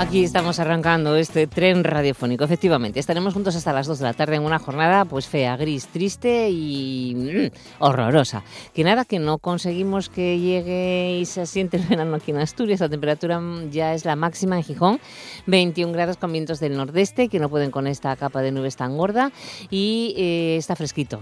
Aquí estamos arrancando este tren radiofónico. Efectivamente, estaremos juntos hasta las 2 de la tarde en una jornada pues fea, gris, triste y mm, horrorosa. Que nada, que no conseguimos que llegue y se siente el verano aquí en Asturias. La temperatura ya es la máxima en Gijón, 21 grados con vientos del nordeste que no pueden con esta capa de nubes tan gorda y eh, está fresquito.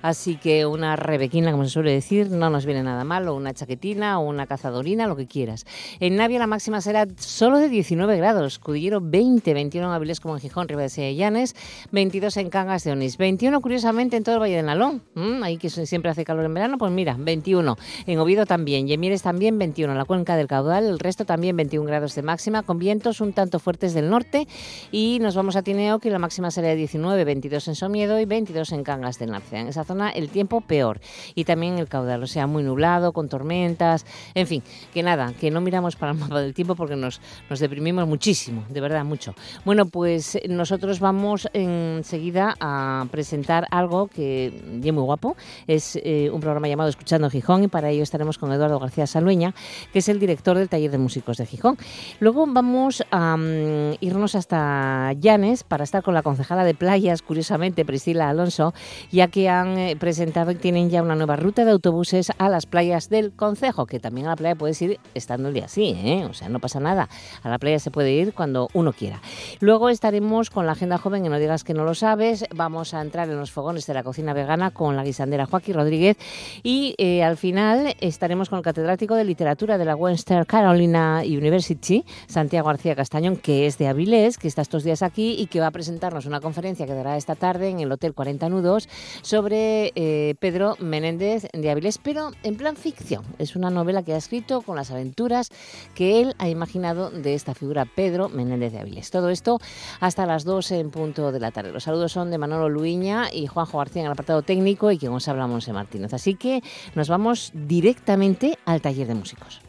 Así que una rebequina, como se suele decir, no nos viene nada mal, o una chaquetina o una cazadorina, lo que quieras. En Navia la máxima será solo de 19 19 grados, Cudillero 20, 21 en Avilés como en Gijón, Ribera de Llanes, 22 en Cangas de Onís, 21 curiosamente en todo el Valle de Nalón, ahí que siempre hace calor en verano, pues mira, 21. En Oviedo también, Yemieres también 21, en la cuenca del caudal, el resto también 21 grados de máxima, con vientos un tanto fuertes del norte y nos vamos a Tineo, que la máxima será de 19, 22 en Somiedo y 22 en Cangas del Narcea. En esa zona el tiempo peor y también el caudal, o sea, muy nublado, con tormentas, en fin, que nada, que no miramos para el mapa del tiempo porque nos, nos deprimimos muchísimo, de verdad, mucho. Bueno, pues nosotros vamos enseguida a presentar algo que es muy guapo. Es eh, un programa llamado Escuchando Gijón y para ello estaremos con Eduardo García Salueña, que es el director del Taller de Músicos de Gijón. Luego vamos a mm, irnos hasta Llanes para estar con la concejala de playas, curiosamente, Priscila Alonso, ya que han eh, presentado y tienen ya una nueva ruta de autobuses a las playas del concejo, que también a la playa puedes ir estando el día así, ¿eh? o sea, no pasa nada. A la playa se puede ir cuando uno quiera. Luego estaremos con la agenda joven, que no digas que no lo sabes. Vamos a entrar en los fogones de la cocina vegana con la guisandera Joaquín Rodríguez y eh, al final estaremos con el catedrático de literatura de la Western Carolina University, Santiago García Castañón, que es de Avilés, que está estos días aquí y que va a presentarnos una conferencia que dará esta tarde en el Hotel 40 Nudos sobre eh, Pedro Menéndez de Avilés, pero en plan ficción. Es una novela que ha escrito con las aventuras que él ha imaginado de esta figura Pedro Menéndez de Avilés. Todo esto hasta las 2 en punto de la tarde. Los saludos son de Manolo Luiña y Juanjo García en el apartado técnico y quien os habla Monse Martínez. Así que nos vamos directamente al taller de músicos.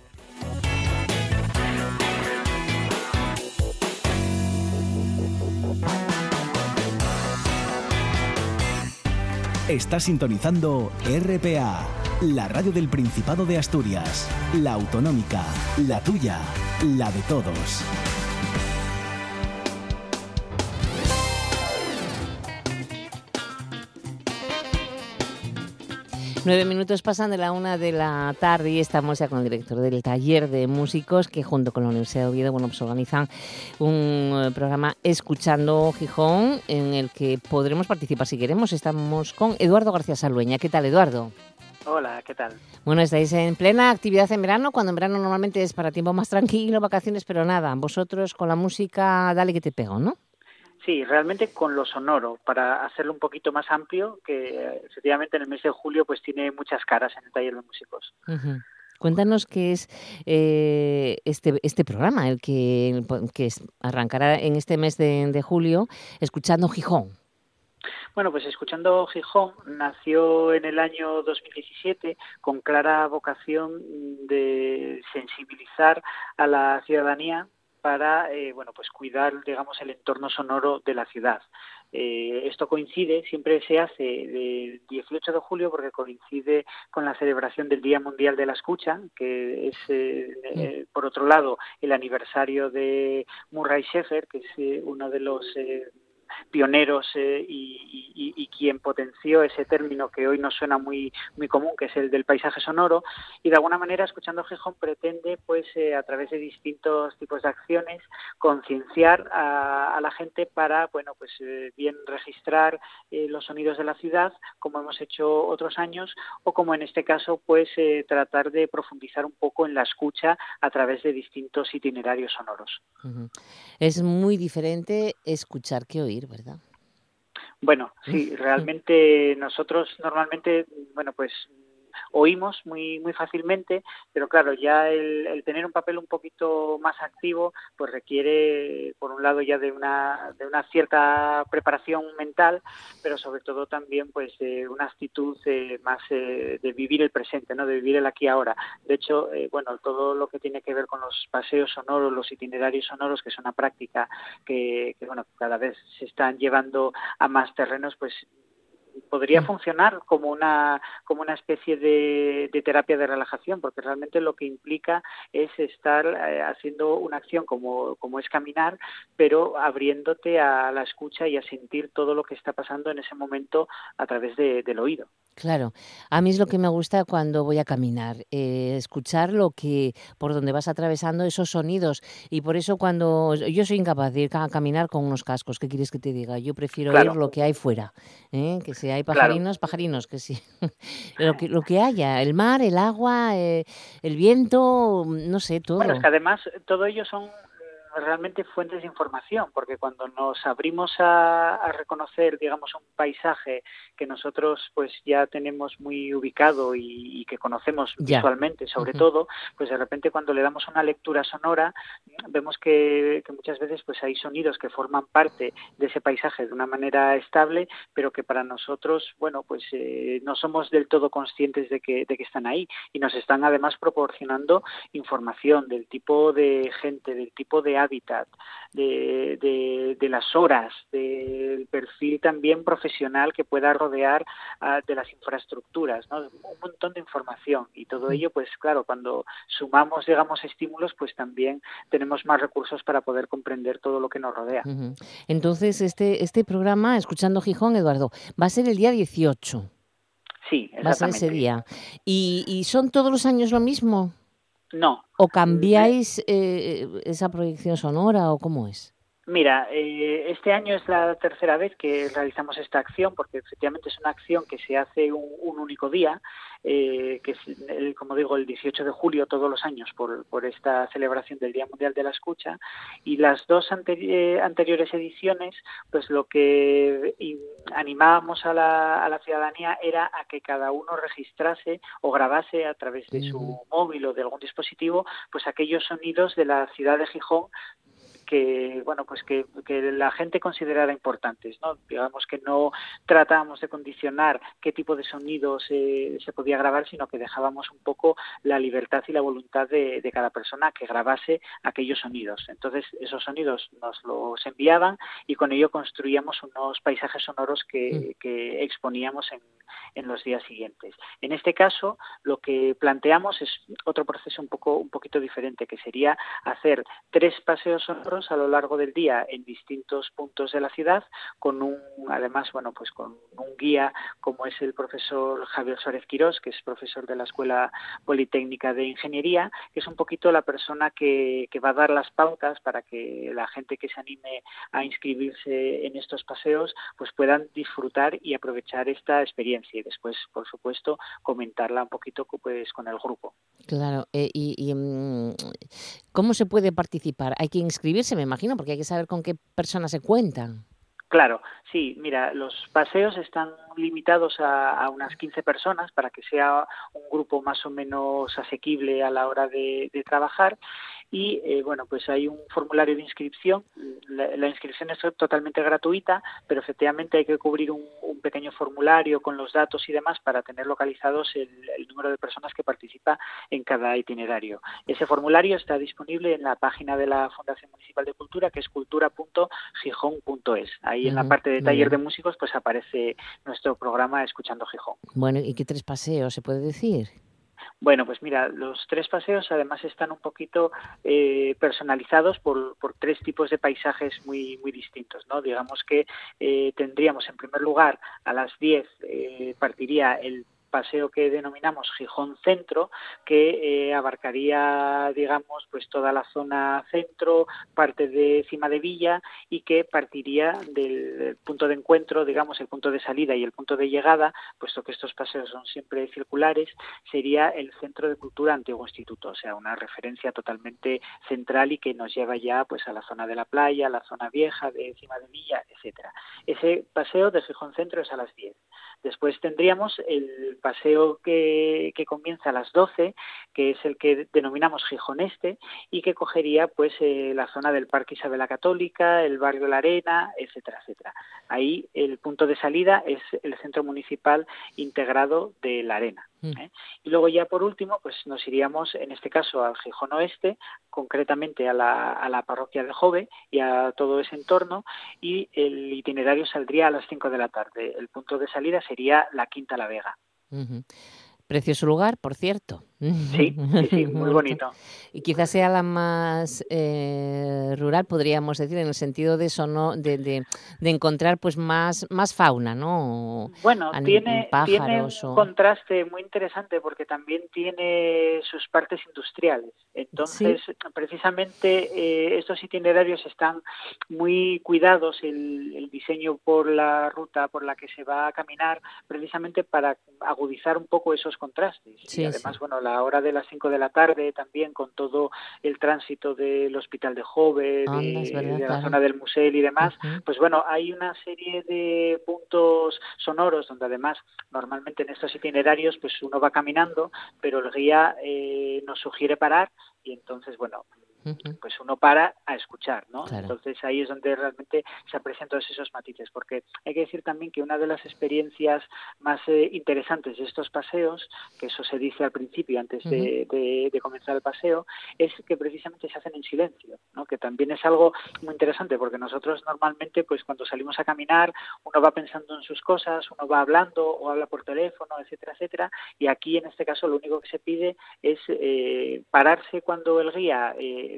Está sintonizando RPA, la radio del Principado de Asturias, la autonómica, la tuya la de todos. Nueve minutos pasan de la una de la tarde y estamos ya con el director del taller de músicos que junto con la Universidad de Oviedo bueno, pues organizan un eh, programa Escuchando Gijón en el que podremos participar si queremos. Estamos con Eduardo García Salueña. ¿Qué tal, Eduardo? Hola, ¿qué tal? Bueno, estáis en plena actividad en verano, cuando en verano normalmente es para tiempo más tranquilo, vacaciones, pero nada, vosotros con la música, dale que te pego, ¿no? Sí, realmente con lo sonoro, para hacerlo un poquito más amplio, que efectivamente en el mes de julio pues tiene muchas caras en el taller de músicos. Cuéntanos qué es eh, este, este programa, el que, que arrancará en este mes de, de julio, escuchando Gijón. Bueno, pues escuchando Gijón nació en el año 2017 con clara vocación de sensibilizar a la ciudadanía para eh, bueno pues cuidar digamos el entorno sonoro de la ciudad. Eh, esto coincide siempre se hace del 18 de julio porque coincide con la celebración del Día Mundial de la Escucha que es eh, por otro lado el aniversario de Murray Schaeffer que es uno de los pioneros eh, y, quien potenció ese término que hoy nos suena muy muy común, que es el del paisaje sonoro, y de alguna manera escuchando Gijón pretende, pues eh, a través de distintos tipos de acciones, concienciar a, la gente para, bueno, pues eh, bien registrar los sonidos de la ciudad, como hemos hecho otros años, o como en este caso, pues tratar de profundizar un poco en la escucha a través de distintos itinerarios sonoros. Es muy diferente escuchar que oír. ¿Verdad? Bueno, sí, realmente nosotros normalmente, bueno, pues oímos muy, muy fácilmente, pero claro, ya el, tener un papel un poquito más activo, pues requiere, por un lado, ya de una, de una cierta preparación mental, pero sobre todo también, pues, de una actitud eh, más eh, de vivir el presente, ¿no? De vivir el aquí y ahora. De hecho, eh, bueno, todo lo que tiene que ver con los paseos sonoros, los itinerarios sonoros, que es una práctica que, que bueno, cada vez se están llevando a más terrenos, pues podría mm. funcionar como una como una especie de, terapia de relajación porque realmente lo que implica es estar eh, haciendo una acción como, como es caminar pero abriéndote a la escucha y a sentir todo lo que está pasando en ese momento a través del oído Claro, a mí es lo que me gusta cuando voy a caminar, eh, escuchar lo que por donde vas atravesando esos sonidos y por eso cuando yo soy incapaz de ir a caminar con unos cascos, ¿qué quieres que te diga? Yo prefiero oír lo que hay fuera, ¿eh? que si hay pajarinos, pajarinos, que sí, lo que lo que haya, el mar, el agua, eh, el viento, no sé, todo. Bueno, es que además todo ello son realmente fuentes de información, porque cuando nos abrimos a, reconocer, digamos, un paisaje que nosotros pues ya tenemos muy ubicado y, que conocemos visualmente, sobre todo, pues de repente cuando le damos una lectura sonora, vemos que, muchas veces pues hay sonidos que forman parte de ese paisaje de una manera estable, pero que para nosotros, bueno, pues eh, no somos del todo conscientes de que, de que están ahí. Y nos están además proporcionando información del tipo de gente, del tipo de hábitat, de, de, las horas, del perfil también profesional que pueda rodear de las infraestructuras, ¿no? un montón de información y todo ello, pues claro, cuando sumamos, digamos, estímulos, pues también tenemos más recursos para poder comprender todo lo que nos rodea. Entonces, este, este programa, Escuchando Gijón, Eduardo, va a ser el día 18. Sí, Va a ser ese día. ¿Y, ¿Y son todos los años lo mismo? No. ¿O cambiáis eh, esa proyección sonora o cómo es? Mira, eh, este año es la tercera vez que realizamos esta acción, porque efectivamente es una acción que se hace un, único día, eh, que es, el, como digo, el 18 de julio todos los años por, por esta celebración del Día Mundial de la Escucha. Y las dos anteriores ediciones, pues lo que animábamos a la, a la, ciudadanía era a que cada uno registrase o grabase a través de su móvil o de algún dispositivo, pues aquellos sonidos de la ciudad de Gijón que bueno pues que, la gente considerara importantes no digamos que no tratábamos de condicionar qué tipo de sonidos se podía grabar sino que dejábamos un poco la libertad y la voluntad de, cada persona que grabase aquellos sonidos. Entonces esos sonidos nos los enviaban y con ello construíamos unos paisajes sonoros que, que exponíamos en, en los días siguientes. En este caso, lo que planteamos es otro proceso un poco un poquito diferente, que sería hacer tres paseos sonoros a lo largo del día en distintos puntos de la ciudad, con un, además, bueno, pues con un guía como es el profesor Javier Suárez Quirós, que es profesor de la Escuela Politécnica de Ingeniería, que es un poquito la persona que, va a dar las pautas para que la gente que se anime a inscribirse en estos paseos, pues puedan disfrutar y aprovechar esta experiencia y después, por supuesto, comentarla un poquito pues, con el grupo. Claro, eh, y, mm, ¿cómo se puede participar? Hay que inscribirse, me imagino, porque hay que saber con qué personas se cuentan. Claro, sí, mira, los paseos están limitados a, unas 15 personas para que sea un grupo más o menos asequible a la hora de, trabajar y eh, bueno pues hay un formulario de inscripción. La, inscripción es totalmente gratuita pero efectivamente hay que cubrir un, pequeño formulario con los datos y demás para tener localizados el, número de personas que participa en cada itinerario. Ese formulario está disponible en la página de la Fundación Municipal de Cultura que es cultura.gijón.es ahí en la parte de taller de músicos pues aparece nuestro programa Escuchando Gijón. Bueno y qué tres paseos se puede decir bueno, pues mira, los tres paseos además están un poquito eh, personalizados por, tres tipos de paisajes muy, muy distintos, ¿no? Digamos que eh, tendríamos en primer lugar a las 10 eh, partiría el paseo que denominamos Gijón Centro, que eh, abarcaría, digamos, pues toda la zona centro, parte de Cima de Villa y que partiría del punto de encuentro, digamos, el punto de salida y el punto de llegada, puesto que estos paseos son siempre circulares, sería el Centro de Cultura Antiguo Instituto, o sea, una referencia totalmente central y que nos lleva ya pues a la zona de la playa, a la zona vieja de Cima de Villa, etcétera. Ese paseo de Gijón Centro es a las 10. Después tendríamos el paseo que, que comienza a las 12, que es el que denominamos Gijón Este, y que cogería pues eh, la zona del Parque Isabel la Católica, el barrio La Arena, etcétera, etcétera. Ahí el punto de salida es el centro municipal integrado de La Arena. Mm. ¿eh? Y luego ya por último, pues nos iríamos en este caso al Gijón Oeste, concretamente a la, a la parroquia de Jove y a todo ese entorno, y el itinerario saldría a las 5 de la tarde. El punto de salida sería la Quinta La Vega. Precioso lugar, por cierto. Sí, sí, muy bonito. y quizás sea la más eh, rural, podríamos decir, en el sentido de eso, ¿no? de, de, encontrar pues más, más fauna, ¿no? Bueno, tiene, tiene un contraste muy interesante porque también tiene sus partes industriales. Entonces, precisamente eh, estos itinerarios están muy cuidados, el, el diseño por la ruta por la que se va a caminar, precisamente para agudizar un poco esos contrastes. y además, bueno, la hora de las 5 de la tarde también con todo el tránsito del Hospital de Jove, de, la zona del Museo y demás, pues bueno, hay una serie de puntos sonoros donde además normalmente en estos itinerarios pues uno va caminando, pero el guía eh, nos sugiere parar y entonces, bueno, pues uno para a escuchar, ¿no? Entonces ahí es donde realmente se aprecian todos esos matices, porque hay que decir también que una de las experiencias más eh, interesantes de estos paseos, que eso se dice al principio antes de, comenzar el paseo, es que precisamente se hacen en silencio, ¿no? Que también es algo muy interesante, porque nosotros normalmente, pues cuando salimos a caminar, uno va pensando en sus cosas, uno va hablando o habla por teléfono, etcétera, etcétera, y aquí en este caso lo único que se pide es eh, pararse cuando el guía eh,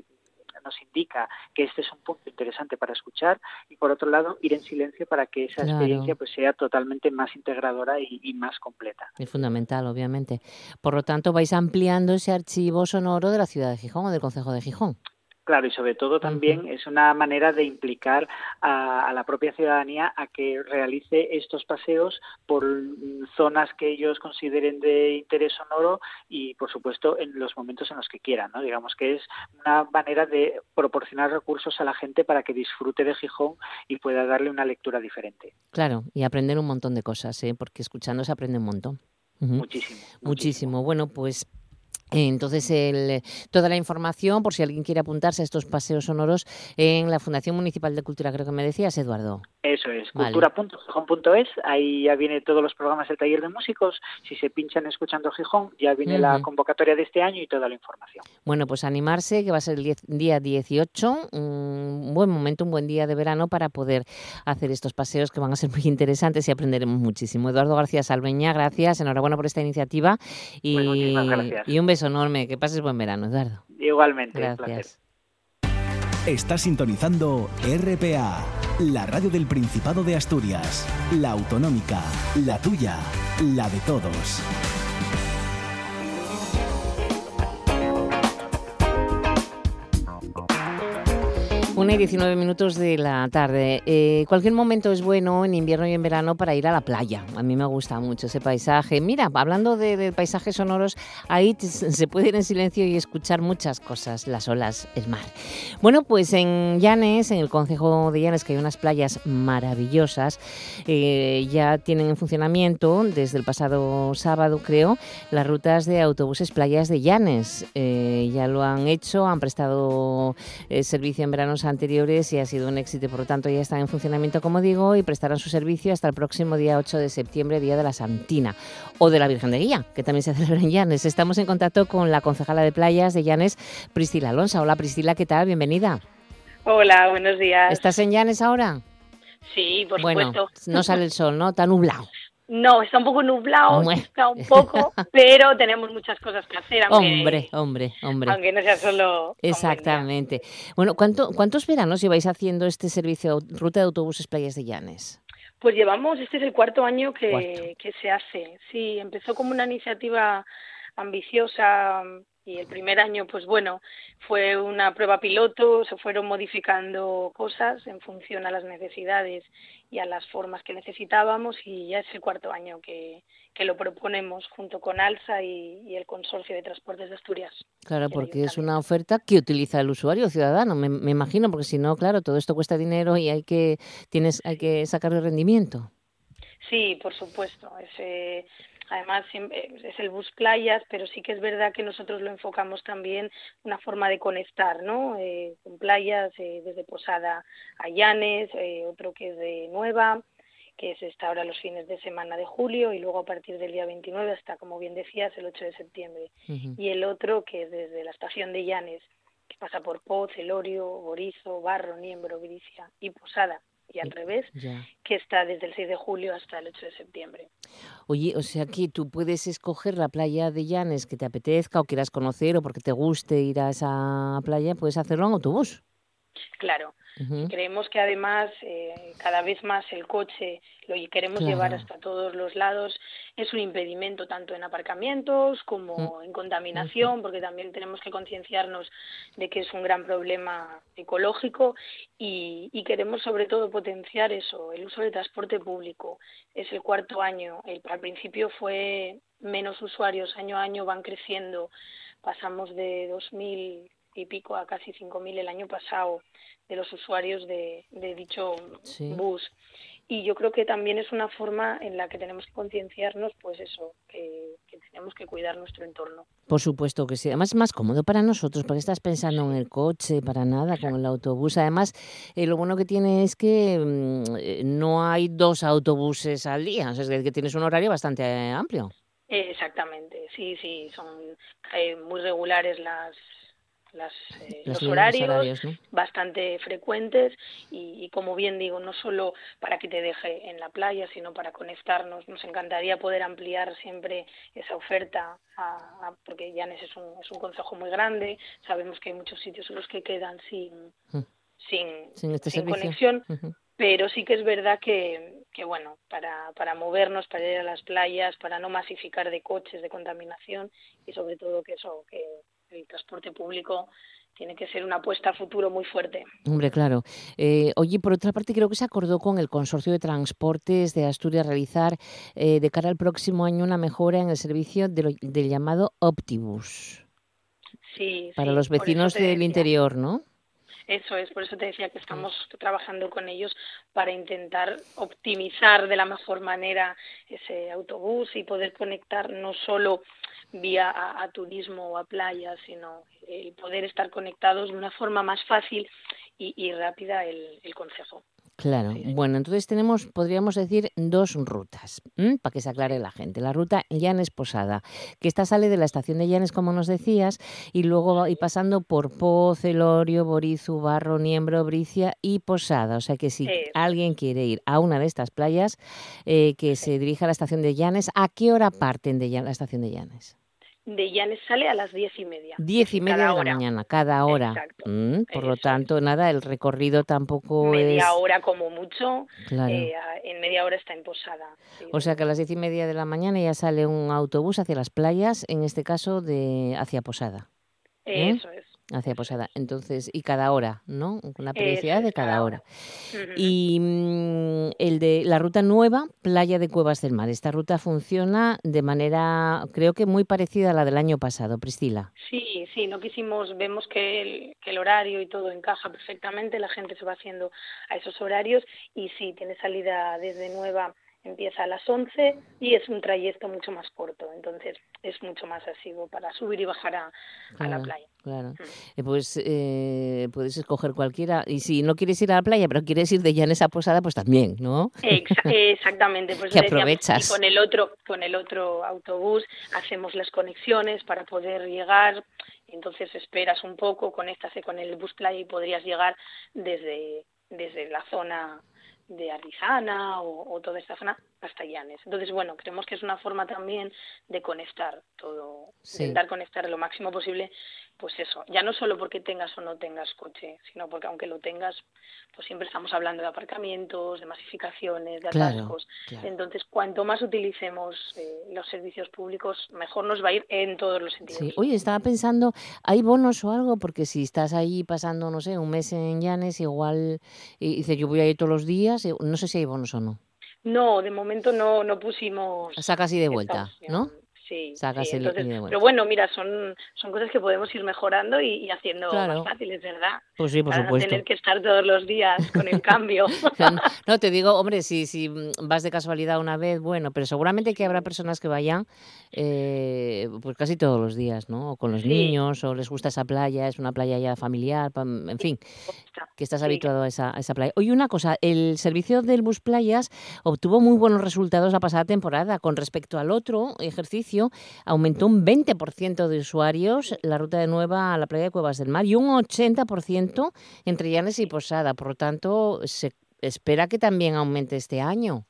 nos indica que este es un punto interesante para escuchar y por otro lado ir en silencio para que esa experiencia pues sea totalmente más integradora y, y, más completa. Es fundamental, obviamente. Por lo tanto, vais ampliando ese archivo sonoro de la ciudad de Gijón o del Consejo de Gijón. Claro, y sobre todo también es una manera de implicar a, la propia ciudadanía a que realice estos paseos por zonas que ellos consideren de interés sonoro y, por supuesto, en los momentos en los que quieran. ¿no? Digamos que es una manera de proporcionar recursos a la gente para que disfrute de Gijón y pueda darle una lectura diferente. Claro, y aprender un montón de cosas, ¿eh? porque escuchando se aprende un montón. muchísimo, muchísimo. Bueno, pues entonces, el, toda la información, por si alguien quiere apuntarse a estos paseos sonoros, en la Fundación Municipal de Cultura, creo que me decías, Eduardo. Eso es, cultura.gijón.es, ahí ya viene todos los programas del taller de músicos. Si se pinchan escuchando Gijón, ya viene la convocatoria de este año y toda la información. Bueno, pues animarse, que va a ser el día 18, un buen momento, un buen día de verano para poder hacer estos paseos que van a ser muy interesantes y aprenderemos muchísimo. Eduardo García Salveña, gracias, enhorabuena por esta iniciativa y, pues y un beso enorme. Que pases buen verano, Eduardo. Igualmente. Gracias. Está sintonizando RPA, la radio del Principado de Asturias, la autonómica, la tuya, la de todos. Una y 19 minutos de la tarde. Eh, cualquier momento es bueno en invierno y en verano para ir a la playa. A mí me gusta mucho ese paisaje. Mira, hablando de, paisajes sonoros, ahí se puede ir en silencio y escuchar muchas cosas, las olas, el mar. Bueno, pues en Llanes, en el Consejo de Llanes, que hay unas playas maravillosas, eh, ya tienen en funcionamiento desde el pasado sábado, creo, las rutas de autobuses playas de Llanes. Eh, ya lo han hecho, han prestado servicio en veranos anteriores y ha sido un éxito. Por lo tanto, ya están en funcionamiento, como digo, y prestarán su servicio hasta el próximo día 8 de septiembre, Día de la Santina, o de la Virgen de Guía, que también se celebra en Llanes. Estamos en contacto con la concejala de playas de Llanes, Priscila Alonso. Hola, Priscila, ¿qué tal? Bienvenida. Hola, buenos días. ¿Estás en Llanes ahora? Sí, por bueno, supuesto. no sale el sol, ¿no? Está nublado. No, está un poco nublado, está un poco, pero tenemos muchas cosas que hacer. hombre, hombre, hombre. Aunque no sea solo. Exactamente. Bueno, ¿cuánto, ¿cuántos veranos lleváis haciendo este servicio, ruta de autobuses Playas de Llanes? Pues llevamos, este es el cuarto año que, que se hace. Sí, empezó como una iniciativa ambiciosa y el primer año, pues bueno, fue una prueba piloto, se fueron modificando cosas en función a las necesidades y a las formas que necesitábamos y ya es el cuarto año que, que lo proponemos junto con ALSA y, el Consorcio de Transportes de Asturias. Claro, porque es una oferta que utiliza el usuario ciudadano, me, me, imagino, porque si no, claro, todo esto cuesta dinero y hay que, tienes, hay que sacarle rendimiento. Sí, por supuesto. Es, además, es el bus playas, pero sí que es verdad que nosotros lo enfocamos también una forma de conectar, ¿no? Eh, con playas eh, desde Posada a Llanes, eh, otro que es de Nueva, que es esta ahora los fines de semana de julio y luego a partir del día 29 hasta, como bien decías, el 8 de septiembre. Y el otro que es desde la estación de Llanes, que pasa por Poz, Elorio, Borizo, Barro, Niembro, Bricia y Posada y al revés, que está desde el 6 de julio hasta el 8 de septiembre. Oye, o sea que tú puedes escoger la playa de Llanes que te apetezca o quieras conocer o porque te guste ir a esa playa, puedes hacerlo en autobús. Claro, Creemos que además eh, cada vez más el coche lo queremos llevar hasta todos los lados. Es un impedimento tanto en aparcamientos como mm. en contaminación, porque también tenemos que concienciarnos de que es un gran problema ecológico y, queremos sobre todo potenciar eso, el uso del transporte público. Es el cuarto año. El, al principio fue menos usuarios, año a año van creciendo. Pasamos de 2.000 y pico a casi 5.000 el año pasado de los usuarios de, dicho bus. Y yo creo que también es una forma en la que tenemos que concienciarnos, pues eso, que, tenemos que cuidar nuestro entorno. Por supuesto que sí. Además es más cómodo para nosotros, porque estás pensando en el coche, para nada, con el autobús. Además, eh, lo bueno que tiene es que mm, eh, no hay dos autobuses al día, o sea, es que tienes un horario bastante amplio. Exactamente, sí, sí, son eh, muy regulares las, eh, los horarios, bastante frecuentes y, como bien digo, no solo para que te deje en la playa, sino para conectarnos. Nos encantaría poder ampliar siempre esa oferta, porque Llanes es un, es un concejo muy grande, sabemos que hay muchos sitios en los que quedan sin, mm. sin, este conexión. Pero sí que es verdad que, que bueno, para, para movernos, para ir a las playas, para no masificar de coches, de contaminación y sobre todo que eso, que el transporte público tiene que ser una apuesta a futuro muy fuerte. Hombre, claro. Eh, oye, por otra parte, creo que se acordó con el Consorcio de Transportes de Asturias realizar eh, de cara al próximo año una mejora en el servicio del llamado Optibus. Sí, Para los vecinos del interior, ¿no? Eso es, por eso te decía que estamos trabajando con ellos para intentar optimizar de la mejor manera ese autobús y poder conectar no solo vía a, turismo o a playa, sino el poder estar conectados de una forma más fácil y, rápida el, el consejo. Claro, bueno, entonces tenemos, podríamos decir, dos rutas, para que se aclare la gente. La ruta Llanes Posada, que esta sale de la estación de Llanes, como nos decías, y luego y pasando por Poz, Elorio, Borizu, Barro, Niembro, Bricia y Posada. O sea que si alguien quiere ir a una de estas playas, eh, que se dirija a la estación de Llanes, ¿a qué hora parten de la estación de Llanes? De Llanes sale a las diez y media. Diez y media de la mañana, cada hora. Mm, por lo tanto, nada, el recorrido tampoco media hora como mucho, eh, en media hora está en Posada. O sea que a las diez y media de la mañana ya sale un autobús hacia las playas, en este caso de hacia Posada. ¿Eh? Eso es hacia Posada. Entonces, y cada hora, ¿no? Una periodicidad de cada hora. Y mm, el de la ruta nueva, Playa de Cuevas del Mar. Esta ruta funciona de manera, creo que muy parecida a la del año pasado, Priscila. Sí, sí, no quisimos, vemos que el, que el horario y todo encaja perfectamente, la gente se va haciendo a esos horarios y sí, tiene salida desde Nueva empieza a las 11 y es un trayecto mucho más corto, entonces es mucho más asivo para subir y bajar a, la playa. Claro. Mm. Eh, pues eh, puedes escoger cualquiera y si no quieres ir a la playa, pero quieres ir de Llanes a Posada, pues también, ¿no? exactamente. Pues que aprovechas. con el otro con el otro autobús hacemos las conexiones para poder llegar. Entonces esperas un poco, conéctase con el bus playa y podrías llegar desde desde la zona de Arizana o, toda esta zona hasta Llanes. Entonces, bueno, creemos que es una forma también de conectar todo, intentar conectar lo máximo posible, pues eso, ya no solo porque tengas o no tengas coche, sino porque aunque lo tengas, pues siempre estamos hablando de aparcamientos, de masificaciones, de atascos. Entonces, cuanto más utilicemos eh, los servicios públicos, mejor nos va a ir en todos los sentidos. Sí. Oye, estaba pensando, ¿hay bonos o algo? Porque si estás ahí pasando, no sé, un mes en Llanes, igual, y dices, yo voy a ir todos los días, eh, no sé si hay bonos o no. No, de momento no, no pusimos. Saca así de vuelta, ¿no? Sí. Pero bueno, mira, son, son cosas que podemos ir mejorando y, haciendo más fáciles, ¿verdad? Pues sí, por Para supuesto. No tener que estar todos los días con el cambio. no, te digo, hombre, si, si vas de casualidad una vez, bueno, pero seguramente que habrá personas que vayan eh, pues casi todos los días, ¿no? O con los niños, o les gusta esa playa, es una playa ya familiar, en fin, que estás habituado a esa, a esa playa. Oye, una cosa, el servicio del bus playas obtuvo muy buenos resultados la pasada temporada con respecto al otro ejercicio, aumentó un 20% de usuarios la ruta de Nueva a la playa de Cuevas del Mar y un 80% entre Llanes y Posada. Por lo tanto, se espera que también aumente este año.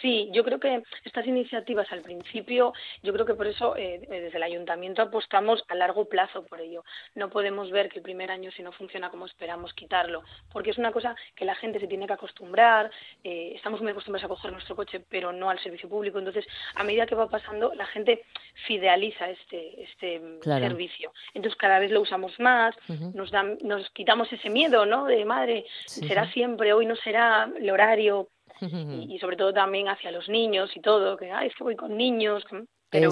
Sí, yo creo que estas iniciativas al principio, yo creo que por eso eh, desde el ayuntamiento apostamos a largo plazo por ello. No podemos ver que el primer año, si no funciona como esperamos, quitarlo, porque es una cosa que la gente se tiene que acostumbrar. Eh, estamos muy acostumbrados a coger nuestro coche, pero no al servicio público. Entonces, a medida que va pasando, la gente fideliza este, este servicio. Entonces, cada vez lo usamos más, nos, dan, nos quitamos ese miedo, ¿no? De madre, será siempre, hoy no será el horario y, sobre todo también hacia los niños y todo, que Ay, es que voy con niños. Pero,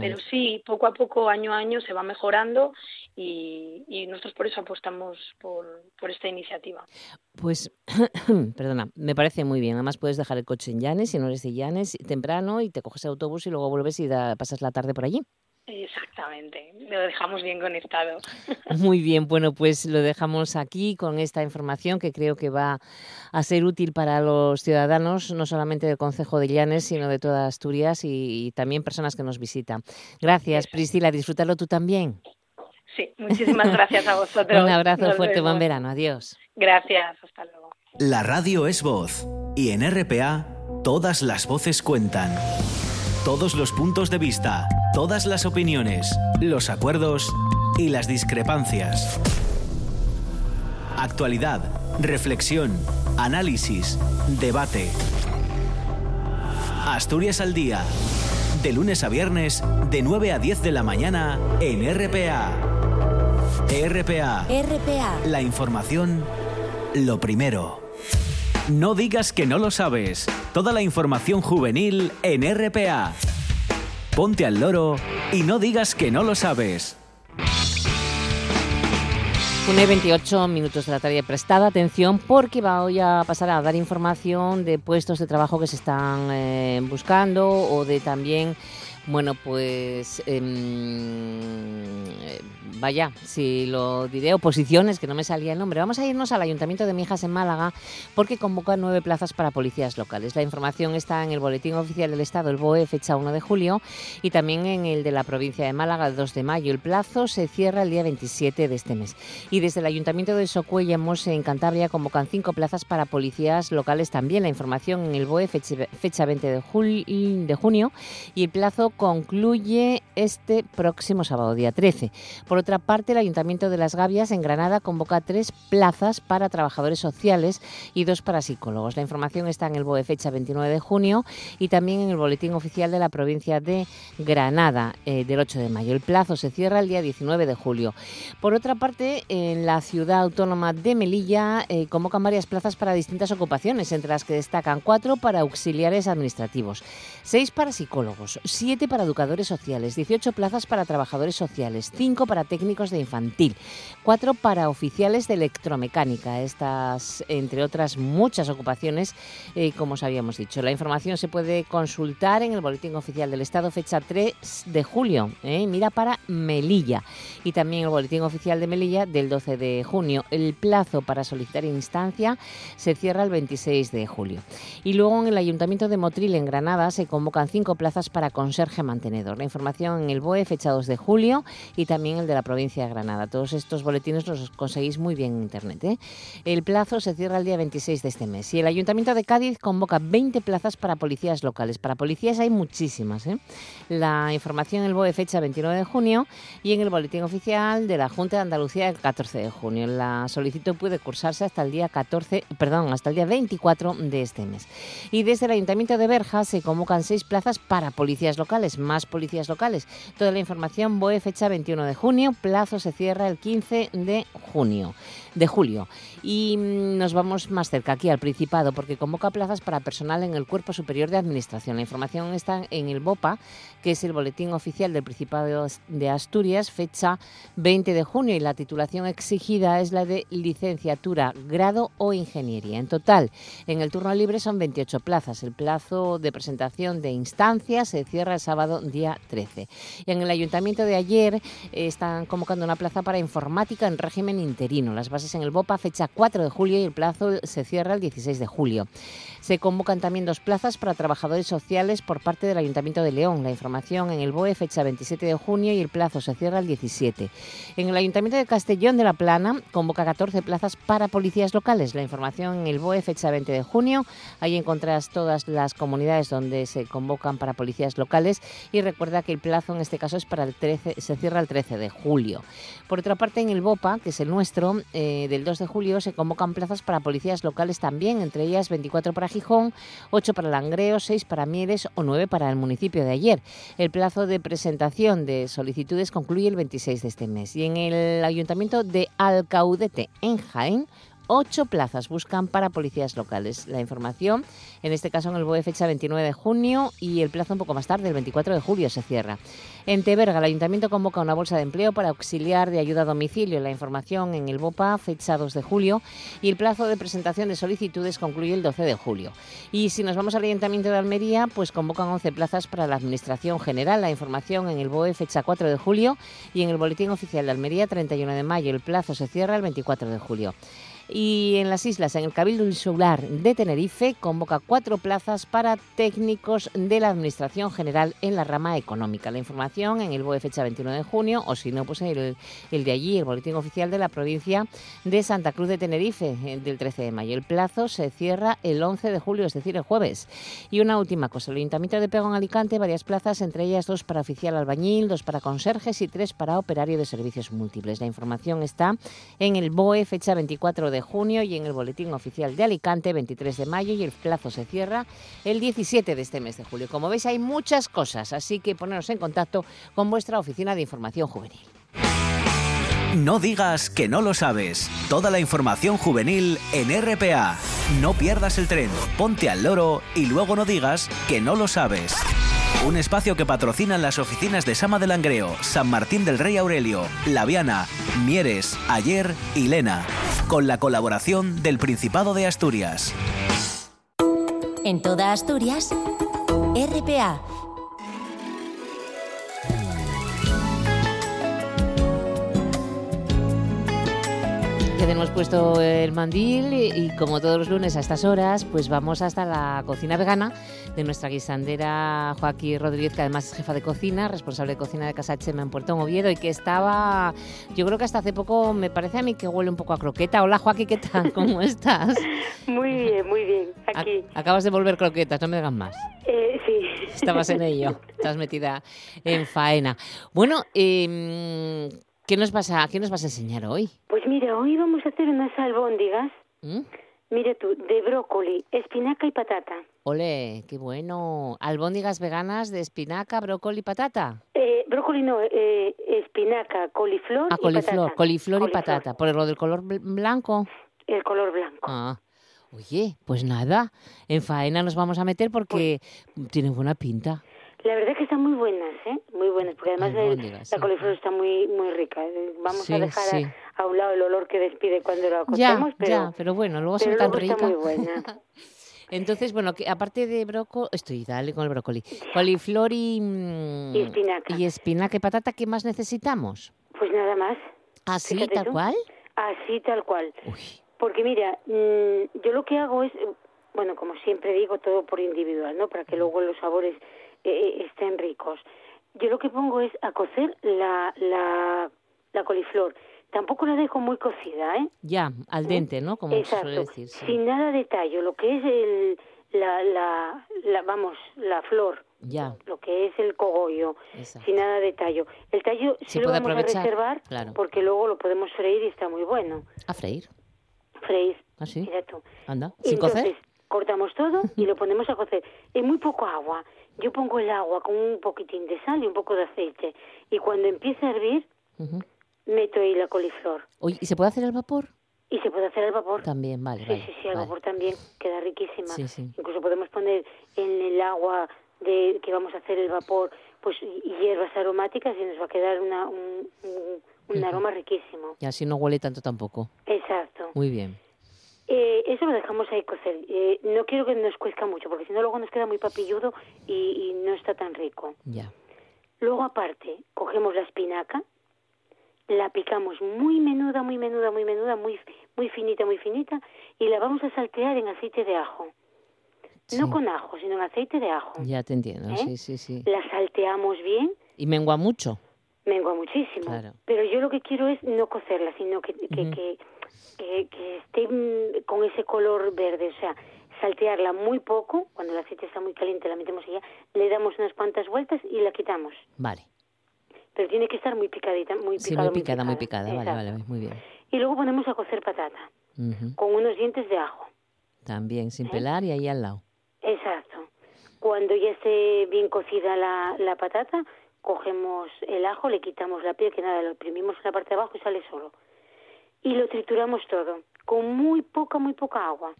pero sí, poco a poco, año a año, se va mejorando y, nosotros por eso apostamos por, por esta iniciativa. Pues, perdona, me parece muy bien. Además, puedes dejar el coche en Llanes, si no eres de Llanes, temprano y te coges el autobús y luego vuelves y pasas la tarde por allí. Exactamente, lo dejamos bien conectado. Muy bien, bueno, pues lo dejamos aquí con esta información que creo que va a ser útil para los ciudadanos, no solamente del Concejo de Llanes, sino de toda Asturias y, también personas que nos visitan. Gracias, Priscila, disfrútalo tú también. Sí, muchísimas gracias a vosotros. Un abrazo fuerte, buen verano, adiós. Gracias, hasta luego. La radio es voz y en RPA todas las voces cuentan. Todos los puntos de vista, todas las opiniones, los acuerdos y las discrepancias. Actualidad, reflexión, análisis, debate. Asturias al día. De lunes a viernes, de 9 a 10 de la mañana, en RPA. RPA. RPA. La información, lo primero. No digas que no lo sabes. Toda la información juvenil en RPA. Ponte al loro y no digas que no lo sabes. 1 y 28 minutos de la tarde. Prestada atención porque voy a pasar a dar información de puestos de trabajo que se están eh, buscando o de también bueno, pues em, vaya, si lo diré, oposiciones, que no me salía el nombre. Vamos a irnos al Ayuntamiento de Mijas en Málaga porque convoca nueve plazas para policías locales. La información está en el Boletín Oficial del Estado, el BOE, fecha 1 de julio, y también en el de la provincia de Málaga, el 2 de mayo. El plazo se cierra el día 27 de este mes. Y desde el Ayuntamiento de Socuellamos, en Cantabria, convocan cinco plazas para policías locales también. La información en el BOE, fecha, 20 de, de junio, y el plazo concluye este próximo sábado, día 13. Por otra parte, el Ayuntamiento de Las Gavias en Granada convoca tres plazas para trabajadores sociales y dos para psicólogos. La información está en el BOE fecha 29 de junio y también en el Boletín Oficial de la provincia de Granada eh, del 8 de mayo. El plazo se cierra el día 19 de julio. Por otra parte, en la ciudad autónoma de Melilla eh, convocan varias plazas para distintas ocupaciones, entre las que destacan cuatro para auxiliares administrativos, seis para psicólogos, siete para educadores sociales, 18 plazas para trabajadores sociales, 5 para técnicos de infantil, 4 para oficiales de electromecánica. Estas, entre otras muchas ocupaciones, eh, como os habíamos dicho. La información se puede consultar en el Boletín Oficial del Estado, fecha 3 de julio. Eh, mira para Melilla. Y también el Boletín Oficial de Melilla del 12 de junio. El plazo para solicitar instancia se cierra el 26 de julio. Y luego en el Ayuntamiento de Motril, en Granada, se convocan cinco plazas para conserje mantenedor. La información en el BOE, fecha 2 de julio, y también el de la provincia de Granada. Todos estos boletines los conseguís muy bien en Internet. ¿eh? El plazo se cierra el día 26 de este mes. Y el Ayuntamiento de Cádiz convoca 20 plazas para policías locales. Para policías hay muchísimas. ¿eh? La información en el BOE, fecha 29 de junio, y en el boletín oficial de la Junta de Andalucía el 14 de junio. La solicitud puede cursarse hasta el día 14, perdón, hasta el día 24 de este mes. Y desde el Ayuntamiento de Berja se convocan seis plazas para policías locales, más policías locales. Toda la información BOE fecha 21 de junio plazo se cierra el 15 de junio, de julio. Y mm, nos vamos más cerca, aquí al Principado, porque convoca plazas para personal en el Cuerpo Superior de Administración. La información está en el BOPA, que es el Boletín Oficial del Principado de Asturias, fecha 20 de junio, y la titulación exigida es la de licenciatura, grado o ingeniería. En total, en el turno libre son 28 plazas. El plazo de presentación de instancias se cierra el sábado día 13. Y en el ayuntamiento de ayer eh, están convocando una plaza para informática en régimen interino. Las bases en el BOPA, fecha 4 de julio y el plazo se cierra el 16 de julio. Se convocan también dos plazas para trabajadores sociales por parte del Ayuntamiento de León. La información en el BOE fecha 27 de junio y el plazo se cierra el 17. En el Ayuntamiento de Castellón de la Plana convoca 14 plazas para policías locales. La información en el BOE fecha 20 de junio. Ahí encontrarás todas las comunidades donde se convocan para policías locales y recuerda que el plazo en este caso es para el 13, se cierra el 13 de julio. Por otra parte, en el BOPA, que es el nuestro, eh, del 2 de julio se convocan plazas para policías locales también, entre ellas 24 para Gijón, 8 para Langreo, 6 para Mieres o 9 para el municipio de ayer. El plazo de presentación de solicitudes concluye el 26 de este mes. Y en el ayuntamiento de Alcaudete, en Jaén, Ocho plazas buscan para policías locales. La información, en este caso en el BOE fecha 29 de junio y el plazo un poco más tarde, el 24 de julio, se cierra. En Teberga, el Ayuntamiento convoca una bolsa de empleo para auxiliar de ayuda a domicilio. La información en el BOPA, fecha 2 de julio, y el plazo de presentación de solicitudes concluye el 12 de julio. Y si nos vamos al Ayuntamiento de Almería, pues convocan 11 plazas para la Administración General. La información en el BOE, fecha 4 de julio, y en el Boletín Oficial de Almería, 31 de mayo. El plazo se cierra el 24 de julio. Y en las islas, en el Cabildo Insular de Tenerife, convoca cuatro plazas para técnicos de la Administración General en la rama económica. La información en el BOE fecha 21 de junio, o si no, pues el, el de allí, el boletín oficial de la provincia de Santa Cruz de Tenerife, eh, del 13 de mayo. El plazo se cierra el 11 de julio, es decir, el jueves. Y una última cosa, el Ayuntamiento de Pego en Alicante, varias plazas, entre ellas dos para oficial albañil, dos para conserjes y tres para operario de servicios múltiples. La información está en el BOE fecha 24 de de junio y en el Boletín Oficial de Alicante 23 de mayo y el plazo se cierra el 17 de este mes de julio. Como veis hay muchas cosas, así que poneros en contacto con vuestra oficina de información juvenil. No digas que no lo sabes. Toda la información juvenil en RPA. No pierdas el tren, ponte al loro y luego no digas que no lo sabes. Un espacio que patrocinan las oficinas de Sama del Langreo, San Martín del Rey Aurelio, Laviana, Mieres, Ayer y Lena, con la colaboración del Principado de Asturias. En toda Asturias, RPA tenemos puesto el mandil y, como todos los lunes a estas horas, pues vamos hasta la cocina vegana de nuestra guisandera Joaquín Rodríguez, que además es jefa de cocina, responsable de cocina de Casa Chema en Puerto Oviedo y que estaba, yo creo que hasta hace poco me parece a mí que huele un poco a croqueta. Hola Joaquín, ¿qué tal? ¿Cómo estás? Muy bien, muy bien, aquí. acabas de volver croquetas, no me digas más. Eh, sí. Estabas en ello, estás metida en faena. Bueno, eh, ¿Qué nos, vas a, ¿Qué nos vas a enseñar hoy? Pues mira, hoy vamos a hacer unas albóndigas. ¿Mm? Mira tú, de brócoli, espinaca y patata. Ole, qué bueno. ¿Albóndigas veganas de espinaca, brócoli y patata? Eh, brócoli no, eh, espinaca, coliflor ah, coliflor, Coliflor y patata. ¿Por lo del color blanco? El color blanco. Ah. Oye, pues nada, en faena nos vamos a meter porque pues tiene buena pinta. La verdad es que están muy buenas, ¿eh? Muy buenas, porque además la coliflor está muy muy rica. Vamos a dejar a, un lado el olor que despide cuando lo cocemos, pero... Ya, pero bueno, luego son tan ricas. muy buena. Entonces, bueno, que aparte de brócoli, estoy, dale con el brócoli, coliflor y, mm, y espinaca. Y espinaca y patata, ¿qué más necesitamos? Pues nada más. ¿Así, tal cual? Así, tal cual. Porque mira, mm, yo lo que hago es, bueno, como siempre digo, todo por individual, ¿no? Para que luego los sabores eh, estén ricos. Yo lo que pongo es a cocer la, la, la coliflor. Tampoco la dejo muy cocida, ¿eh? Ya, al dente, ¿no? Como Exacto. suele decir. Sin nada de tallo. Lo que es el, la, la, la, vamos, la flor. Ya. Lo que es el cogollo. sin nada de tallo. El tallo sí lo vamos a reservar porque luego lo podemos freír y está muy bueno. ¿A freír? Freír. ¿Ah, sí? Exacto. Anda, ¿sin cocer? cortamos todo y lo ponemos a cocer. En muy poco agua. Yo pongo el agua con un poquitín de sal y un poco de aceite. Y cuando empiece a hervir, meto ahí la coliflor. Oye, ¿y se puede hacer al vapor? Y se puede hacer al vapor. También, vale, sí, vale. Sí, sí, al vale. vapor también queda riquísima. Sí, sí. Incluso podemos poner en el agua de que vamos a hacer el vapor, pues hierbas aromáticas y nos va a quedar una, un, un- aroma riquísimo. Y así no huele tanto tampoco. Exacto. Muy bien. Eh, eso lo dejamos ahí cocer. Eh, no quiero que nos cuezca mucho, porque si no luego nos queda muy papilludo y, y no está tan rico. Ya. Luego aparte, cogemos la espinaca, la picamos muy menuda, muy menuda, muy menuda, muy, muy finita, muy finita, y la vamos a saltear en aceite de ajo. No con ajo, sino en aceite de ajo. Ya te entiendo, ¿Eh? sí, sí, sí. La salteamos bien, ¿Y mengua mucho? mengua muchísimo. Claro. Pero yo lo que quiero es no cocerla, sino que, que, que, que- que esté mm, con ese color verde. O sea, saltearla muy poco, cuando el aceite está muy caliente la metemos allá, le damos unas cuantas vueltas y la quitamos. Vale. Pero tiene que estar muy picadita, muy Sí, picada. muy picada, muy picada. Vale, vale, muy bien. Y luego ponemos a cocer patata, con unos dientes de ajo. También, ¿Eh? sin pelar y ahí al lado. Exacto. Cuando ya esté bien cocida la, la patata, cogemos el ajo, le quitamos la piel, que nada, lo imprimimos en la parte de abajo y sale solo. Y lo trituramos todo, con muy poca, muy poca agua.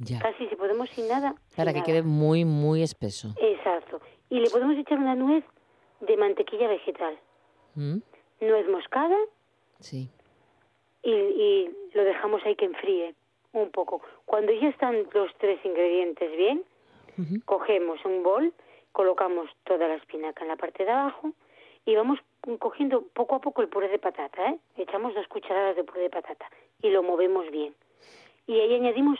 Ya. Casi si podemos sin nada. Para sin que nada. quede muy, muy espeso. Exacto. Y le podemos echar una nuez de mantequilla vegetal. ¿Mm? Nuez moscada Sí. y, y lo dejamos ahí que enfríe un poco. Cuando ya están los tres ingredientes bien, cogemos un bol, colocamos toda la espinaca en la parte de abajo y vamos cogiendo poco a poco el puré de patata, ¿eh? Echamos dos cucharadas de puré de patata y lo movemos bien. Y ahí añadimos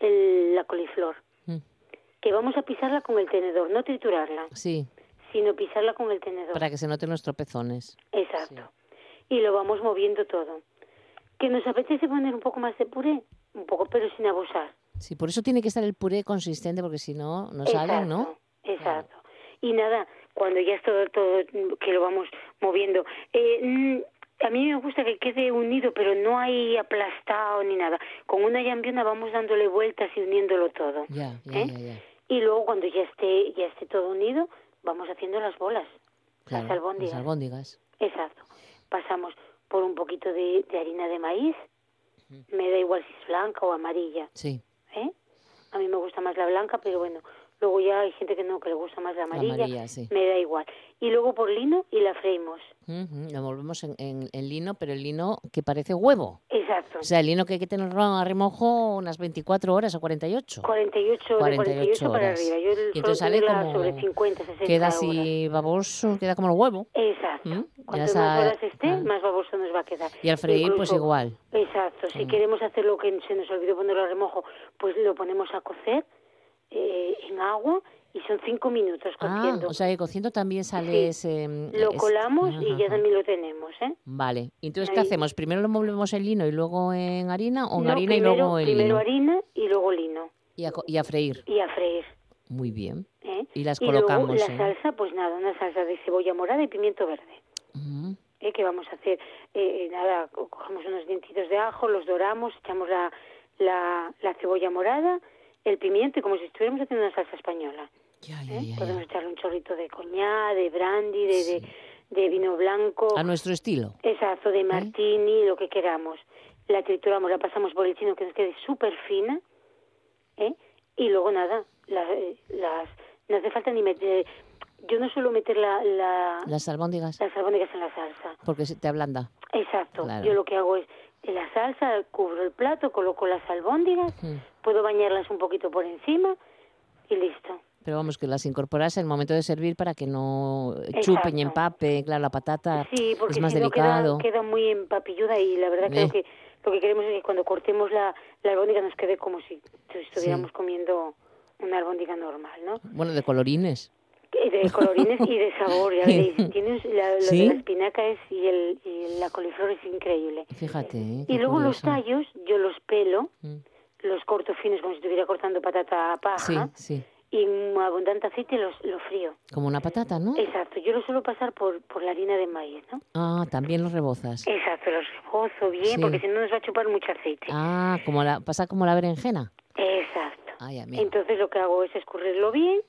el- la coliflor, Mm. que vamos a pisarla con el tenedor, no triturarla, Sí, sino pisarla con el tenedor. para que se noten los tropezones. Exacto. Y lo vamos moviendo todo. ¿Que nos apetece poner un poco más de puré? Un poco, pero sin abusar. Sí, por eso tiene que estar el puré consistente, porque si no, no salen, ¿no? Exacto. Y nada, cuando ya es todo, todo que lo vamos moviendo. Eh, mm, a mí me gusta que quede unido, pero no hay aplastado ni nada. Con una llambiona vamos dándole vueltas y uniéndolo todo. Ya, ya, ¿Eh? ya, ya. Y luego cuando ya esté, ya esté todo unido, vamos haciendo las bolas. Claro, las albóndigas. Las albóndigas. Exacto. Pasamos por un poquito de, de harina de maíz. Me da igual si es blanca o amarilla. Sí, ¿eh? A mí me gusta más la blanca, pero bueno, luego ya hay gente que no, que le gusta más la la amarilla. amarilla, sí. Me da igual. Y luego por lino y la freímos. Ujú, Lo volvemos en, en- en lino, pero el lino que parece huevo. Exacto. O sea, el lino que hay que tenerlo a remojo unas 24 horas o 48. 48, de 48 para horas. arriba. Yo Y entonces sale como... sobre 50, 60 Queda horas. así baboso, queda como el huevo. Exacto. ¿Mm? Cuanto más horas esté, ah. más baboso nos va a quedar. Y al freír, pues Incluso- igual. Exacto. Si Mm. queremos hacer lo que se nos olvidó ponerlo a remojo, pues lo ponemos a cocer eh, en agua y son cinco minutos Ah, cociendo. o sea que cociendo también sale Sí. ese... mm, lo es- colamos y Ajá, ya ajá. también lo tenemos, ¿eh? Vale. Entonces, ¿qué Ahí. hacemos? ¿Primero lo movemos en lino y luego en harina? ¿O en No, harina primero, y luego en primero lino? harina y luego lino. Y a, y a freír. Y a freír. Muy bien. ¿eh? Y las y luego colocamos, la ¿eh? salsa, pues nada, una salsa de cebolla morada y pimiento verde. Ujú. ¿eh? que vamos a hacer? Eh, nada, co- cogemos unos dientitos de ajo, los doramos, echamos la, la, la cebolla morada, el pimiento y como si estuviéramos haciendo una salsa española. Ya, ya, ¿eh? ya, Podemos echarle un chorrito de coñac, de brandy, de, de, de vino blanco. A nuestro estilo. Exacto, de martini, lo que queramos. La trituramos, la pasamos por el chino que nos quede súper fina, ¿eh? Y luego nada, la- eh, las, no hace falta ni meter... Yo no suelo meter la, la- Las albóndigas. las albóndigas en la salsa. Porque se te ablanda. Exacto. Claro. Yo lo que hago es, la salsa, cubro el plato, coloco las albóndigas, Mm. puedo bañarlas un poquito por encima y listo. Pero vamos, que las incorporas en el momento de servir para que no chupen y Exacto. empape. Claro, la patata Sí, porque es más si no queda, delicado. queda muy empapilluda y la verdad Eh. creo que lo que queremos es que cuando cortemos la, la albóndiga nos quede como si estuviéramos comiendo una albóndiga normal, ¿no? Bueno, de colorines. De colorines y de sabor, ya veréis. Tienes la, lo ¿Sí? de la espinaca es, y, el, y la coliflor es increíble. Fíjate, ¿eh? Y luego los curioso. tallos yo los pelo, Mm. los corto finos como si estuviera cortando patata a Sí, paja sí. y en abundante aceite los, lo frío. Como una patata, ¿no? Exacto, yo lo suelo pasar por, por la harina de maíz, ¿no? Ah, también los rebozas. Exacto, los rebozo bien Sí. porque si no nos va a chupar mucho aceite. Ah, como la, pasa como la berenjena. Exacto. Ay. Entonces lo que hago es escurrirlo bien,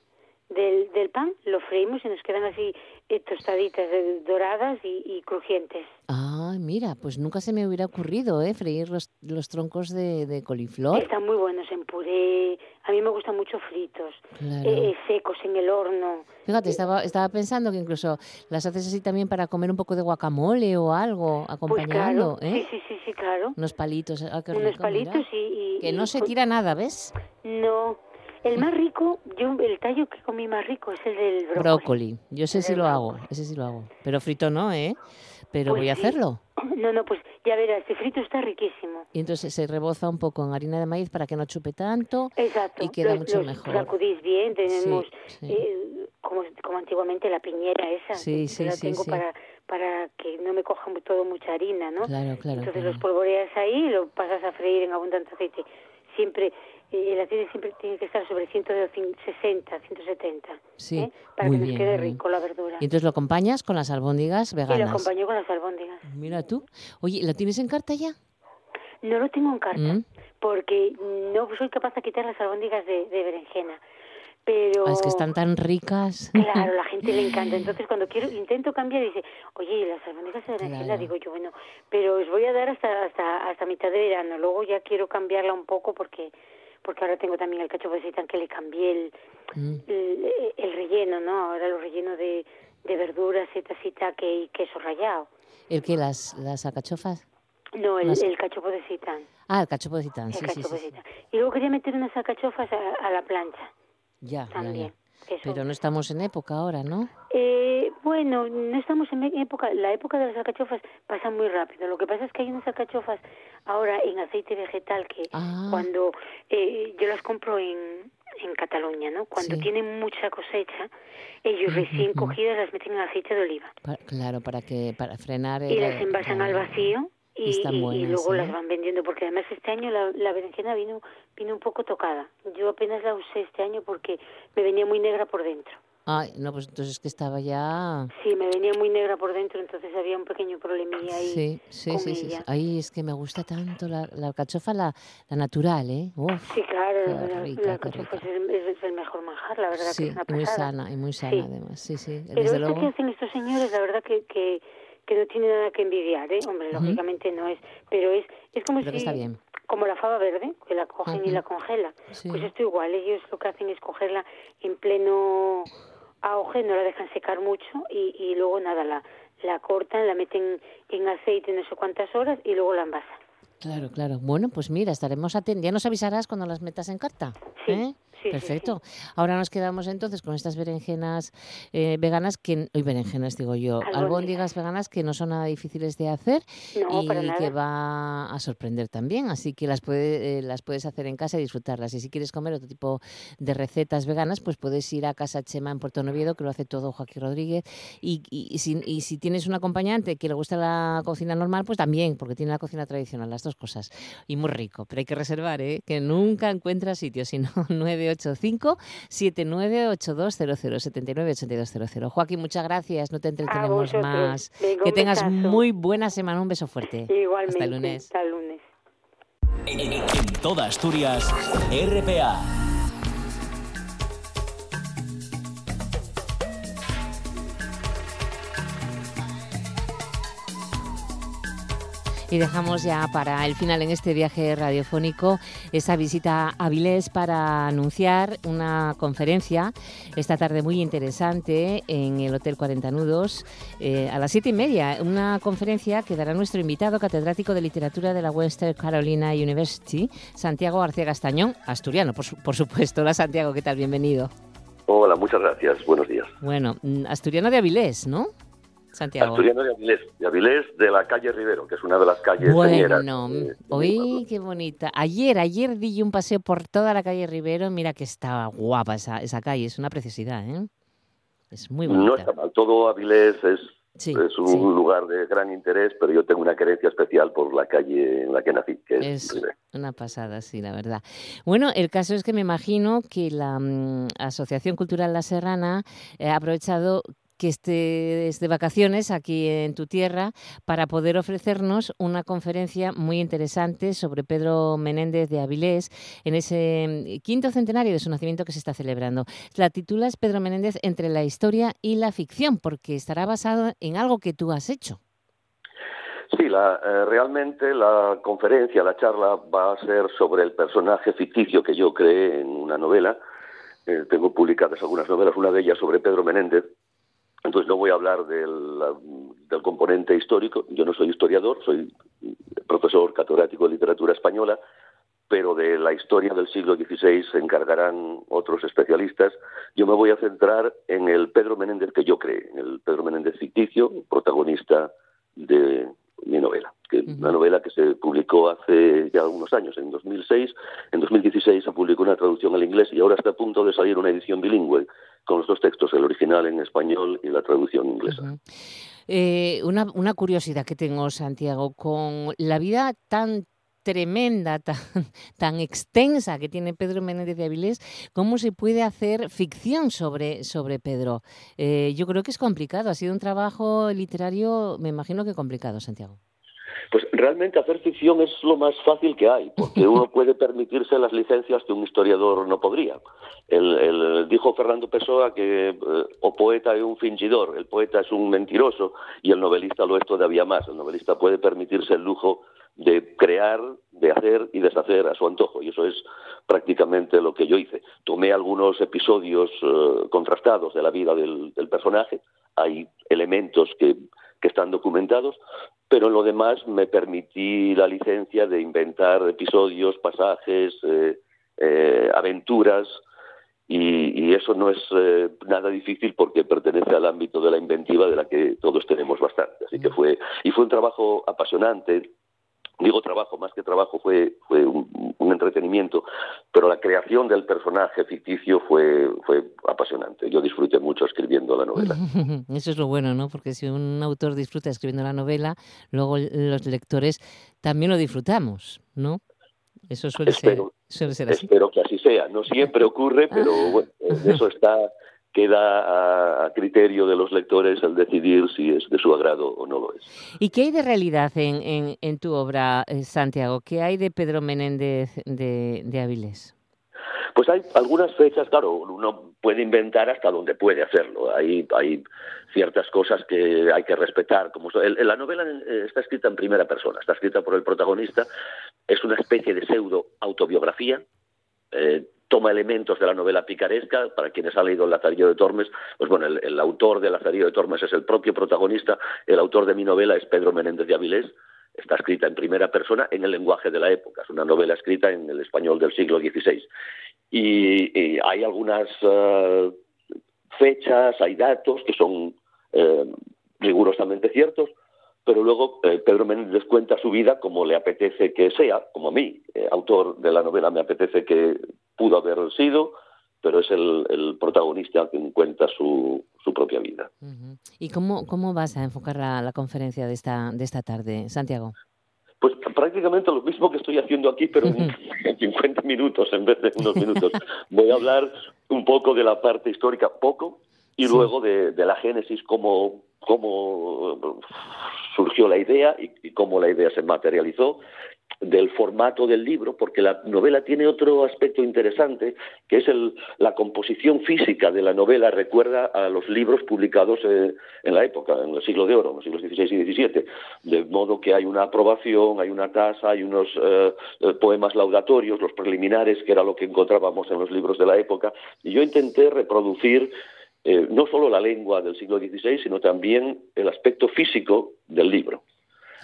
del, del pan, lo freímos y nos quedan así eh, tostaditas, eh, doradas y, y, crujientes. Ah, mira, pues nunca se me hubiera ocurrido, ¿eh? Freír los, los troncos de, de, coliflor. Están muy buenos en puré. A mí me gustan mucho fritos, claro. eh, secos en el horno. Fíjate, estaba, estaba pensando que incluso las haces así también para comer un poco de guacamole o algo, acompañando, pues claro. ¿eh? Sí, sí, sí, claro. Unos palitos, ah, qué Unos rico, palitos y, y, Que no y se tira nada, ¿ves? No. El más rico, yo el tallo que comí más rico es el del brócoli. Brócoli. Yo sé El si lo hago, ese sí lo hago. Pero frito no, ¿eh? Pero Pues voy a sí. hacerlo. No, no, pues ya verás, este frito está riquísimo. Y entonces se reboza un poco en harina de maíz para que no chupe tanto. Exacto. Y queda los, mucho los mejor. sacudís bien, tenemos Sí, sí. eh, como, como antiguamente la piñera esa. Sí, sí, la sí, tengo para para que no me coja todo mucha harina, ¿no? Claro, claro. Entonces claro. los polvoreas ahí y lo pasas a freír en abundante aceite. Siempre, eh, el aceite siempre tiene que estar sobre 160, 170. Sí, ¿eh? Para muy que nos quede rico la verdura. Y entonces lo acompañas con las albóndigas Y lo veganas. acompaño con las albóndigas. Mira tú. Oye, ¿lo tienes en carta ya? No lo tengo en carta, Mm. porque no soy capaz de quitar las albóndigas de, de berenjena. Pero Ah, es que están tan ricas. Claro, la gente le encanta. Entonces, cuando quiero intento cambiar, dice, oye, ¿y las albóndigas de berenjena, Claro. digo yo, bueno, pero os voy a dar hasta hasta hasta mitad de verano. Luego ya quiero cambiarla un poco porque porque ahora tengo también el cachopo de seitán que le cambié el, Mm. el, el relleno, ¿no? Ahora lo relleno de, de verduras, setas y taque y queso rallado. ¿El qué? ¿Las, las alcachofas? No, el, Las- el cachopo de seitán. Ah, el cachopo de citán, El sí, sí, de. Y luego quería meter unas alcachofas a, a la plancha Ya, ya, también. ya. Eso. Pero no estamos en época ahora, ¿no? Eh, bueno, no estamos en época, la época de las alcachofas pasa muy rápido. Lo que pasa es que hay unas alcachofas ahora en aceite vegetal que Ah. cuando eh, yo las compro en, en Cataluña, ¿no? Cuando Sí. tienen mucha cosecha, ellos recién cogidas las meten en aceite de oliva Pa- claro, para que para frenar y las envasan al vacío y, Están y- y buenas, luego ¿eh? las van vendiendo porque además este año la, la berenjena vino vino un poco tocada. Yo apenas la usé este año porque me venía muy negra por dentro. Ay, no, pues entonces es que estaba ya... Sí, me venía muy negra por dentro, entonces había un pequeño problemilla ahí. Sí, sí, con sí, sí. ella. Ay, es que me gusta tanto la, la alcachofa, la, la natural, ¿eh? Uf, Sí, claro, la, rica, la alcachofa es, el- es el mejor manjar, la verdad que sí, es una muy sana, y muy sana Sí. además, sí, sí, Pero desde esto luego. que hacen estos señores, la verdad que, que, que no tiene nada que envidiar, ¿eh? Hombre, lógicamente no es, pero es, es como si, está bien. como la fava verde, que la cogen y la congelan. Sí. Pues esto igual, ellos lo que hacen es cogerla en pleno auge, no la dejan secar mucho y, y luego nada, la, la cortan, la meten en aceite no sé cuántas horas y luego la envasan. Claro, claro. Bueno, pues mira, estaremos atentos. Ya nos avisarás cuando las metas en carta. Sí, ¿eh? Sí, sí, Perfecto. Ahora nos quedamos entonces con estas berenjenas eh, veganas que, hoy berenjenas digo yo, Albóndigas. albóndigas veganas que no son nada difíciles de hacer No, y que va a sorprender también. Así que las, puede- eh, las puedes hacer en casa y disfrutarlas. Y si quieres comer otro tipo de recetas veganas, pues puedes ir a Casa Chema en Puerto Noviedo, que lo hace todo Joaquín Rodríguez. Y, y- y si, y si tienes un acompañante que le gusta la cocina normal, pues también, porque tiene la cocina tradicional, las dos cosas. Y muy rico. Pero hay que reservar, ¿eh? que nunca encuentras sitio, sino 985 798200 798200. Joaquín, muchas gracias. No te entretenemos más. Venga, que tengas besazo. muy buena semana. Un beso fuerte. Igualmente. Hasta el lunes. Hasta el lunes. En, en toda Asturias, RPA. Y dejamos ya para el final en este viaje radiofónico esa visita a Avilés para anunciar una conferencia esta tarde muy interesante en el Hotel 40 Nudos eh, a las siete y media. Una conferencia que dará nuestro invitado catedrático de literatura de la Western Carolina University, Santiago García Castañón, asturiano, por, su- por supuesto. Hola Santiago, ¿qué tal? Bienvenido. Hola, muchas gracias. Buenos días. Bueno, mm, asturiano de Avilés, ¿no? Santiago. Asturiano de Avilés, de Avilés de la calle Rivero, que es una de las calles Bueno, oí qué bonita. Ayer, ayer di un paseo por toda la calle Rivero. Mira que está guapa esa, esa calle, es una preciosidad, ¿eh? Es muy bonita. No está mal. Todo Avilés es, Sí, es un sí. lugar de gran interés, pero yo tengo una querencia especial por la calle en la que nací, que es, una pasada, sí, la verdad. Bueno, el caso es que me imagino que la mm, Asociación Cultural La Serrana eh, ha aprovechado que estés de vacaciones aquí en tu tierra para poder ofrecernos una conferencia muy interesante sobre Pedro Menéndez de Avilés en ese quinto centenario de su nacimiento que se está celebrando. La titula es Pedro Menéndez entre la historia y la ficción, porque estará basado en algo que tú has hecho. Sí, la, eh, realmente la conferencia, la charla va a ser sobre el personaje ficticio que yo creé en una novela. Eh, tengo publicadas algunas novelas, una de ellas sobre Pedro Menéndez. Entonces no voy a hablar del, componente histórico. Yo no soy historiador, soy profesor catedrático de literatura española, pero de la historia del siglo XVI se encargarán otros especialistas. Yo me voy a centrar en el Pedro Menéndez que yo creé, el Pedro Menéndez ficticio, protagonista de, mi novela, que una novela que se publicó hace ya algunos años, en 2006. En 2016 se publicó una traducción al inglés y ahora está a punto de salir una edición bilingüe con los dos textos, el original en español y la traducción inglesa. Eh, una, una curiosidad que tengo, Santiago, con la vida tan tremenda, tan, tan extensa que tiene Pedro Menéndez de Avilés, ¿cómo se puede hacer ficción sobre, sobre Pedro? Eh, yo creo que es complicado, ha sido un trabajo literario, me imagino que complicado, Santiago. Pues realmente hacer ficción es lo más fácil que hay, porque uno puede permitirse las licencias que un historiador no podría. El, dijo Fernando Pessoa que eh, o poeta es un fingidor, el poeta es un mentiroso y el novelista lo es todavía más. El novelista puede permitirse el lujo de crear, de hacer y deshacer a su antojo. Y eso es prácticamente lo que yo hice. Tomé algunos episodios eh, contrastados de la vida del, personaje, hay elementos que, que, están documentados, pero en lo demás me permití la licencia de inventar episodios, pasajes, eh, eh, aventuras, y, y, eso no es nada difícil porque pertenece al ámbito de la inventiva de la que todos tenemos bastante. Así que mm. fue, y fue un trabajo apasionante, digo trabajo, más que trabajo fue, fue un, entretenimiento, pero la creación del personaje ficticio fue, fue apasionante. Yo disfruté mucho escribiendo la novela. Eso es lo bueno, ¿no? Porque si un autor disfruta escribiendo la novela, luego los lectores también lo disfrutamos, ¿no? Eso suele, ser, suele ser así. Espero que así sea. No siempre ocurre, pero bueno, eso está queda a, criterio de los lectores el decidir si es de su agrado o no lo es. ¿Y qué hay de realidad en, en, tu obra, eh, Santiago? ¿Qué hay de Pedro Menéndez de, de Avilés? Pues hay algunas fechas, claro, uno puede inventar hasta donde puede hacerlo. Hay, hay ciertas cosas que hay que respetar. Como la novela eh, está escrita en primera persona, está escrita por el protagonista, es una especie de pseudo autobiografía. Eh, toma elementos de la novela picaresca. Para quienes han leído El Lazarillo de Tormes, pues bueno, el, autor de Lazarillo de Tormes es el propio protagonista. El autor de mi novela es Pedro Menéndez de Avilés. Está escrita en primera persona en el lenguaje de la época. Es una novela escrita en el español del siglo XVI. Y, hay algunas eh, fechas, hay datos que son eh, rigurosamente ciertos, pero luego eh, Pedro Menéndez cuenta su vida como le apetece que sea, como a mí, autor de la novela, me apetece que pudo haber sido, pero es el, protagonista quien cuenta su, su propia vida. ¿Y cómo, cómo vas a enfocar la, conferencia de esta, de esta tarde, Santiago? Pues prácticamente lo mismo que estoy haciendo aquí, pero en, 50 minutos en vez de unos minutos. Voy a hablar un poco de la parte histórica, poco, y luego de, la génesis, cómo, cómo surgió la idea y, cómo la idea se materializó, del formato del libro, porque la novela tiene otro aspecto interesante, que es el, la composición física de la novela, recuerda a los libros publicados eh, en la época, en el siglo de oro, en los siglos XVI y XVII, de modo que hay una aprobación, hay una tasa, hay unos eh, eh, poemas laudatorios, los preliminares, que era lo que encontrábamos en los libros de la época, y yo intenté reproducir no solo la lengua del siglo XVI, sino también el aspecto físico del libro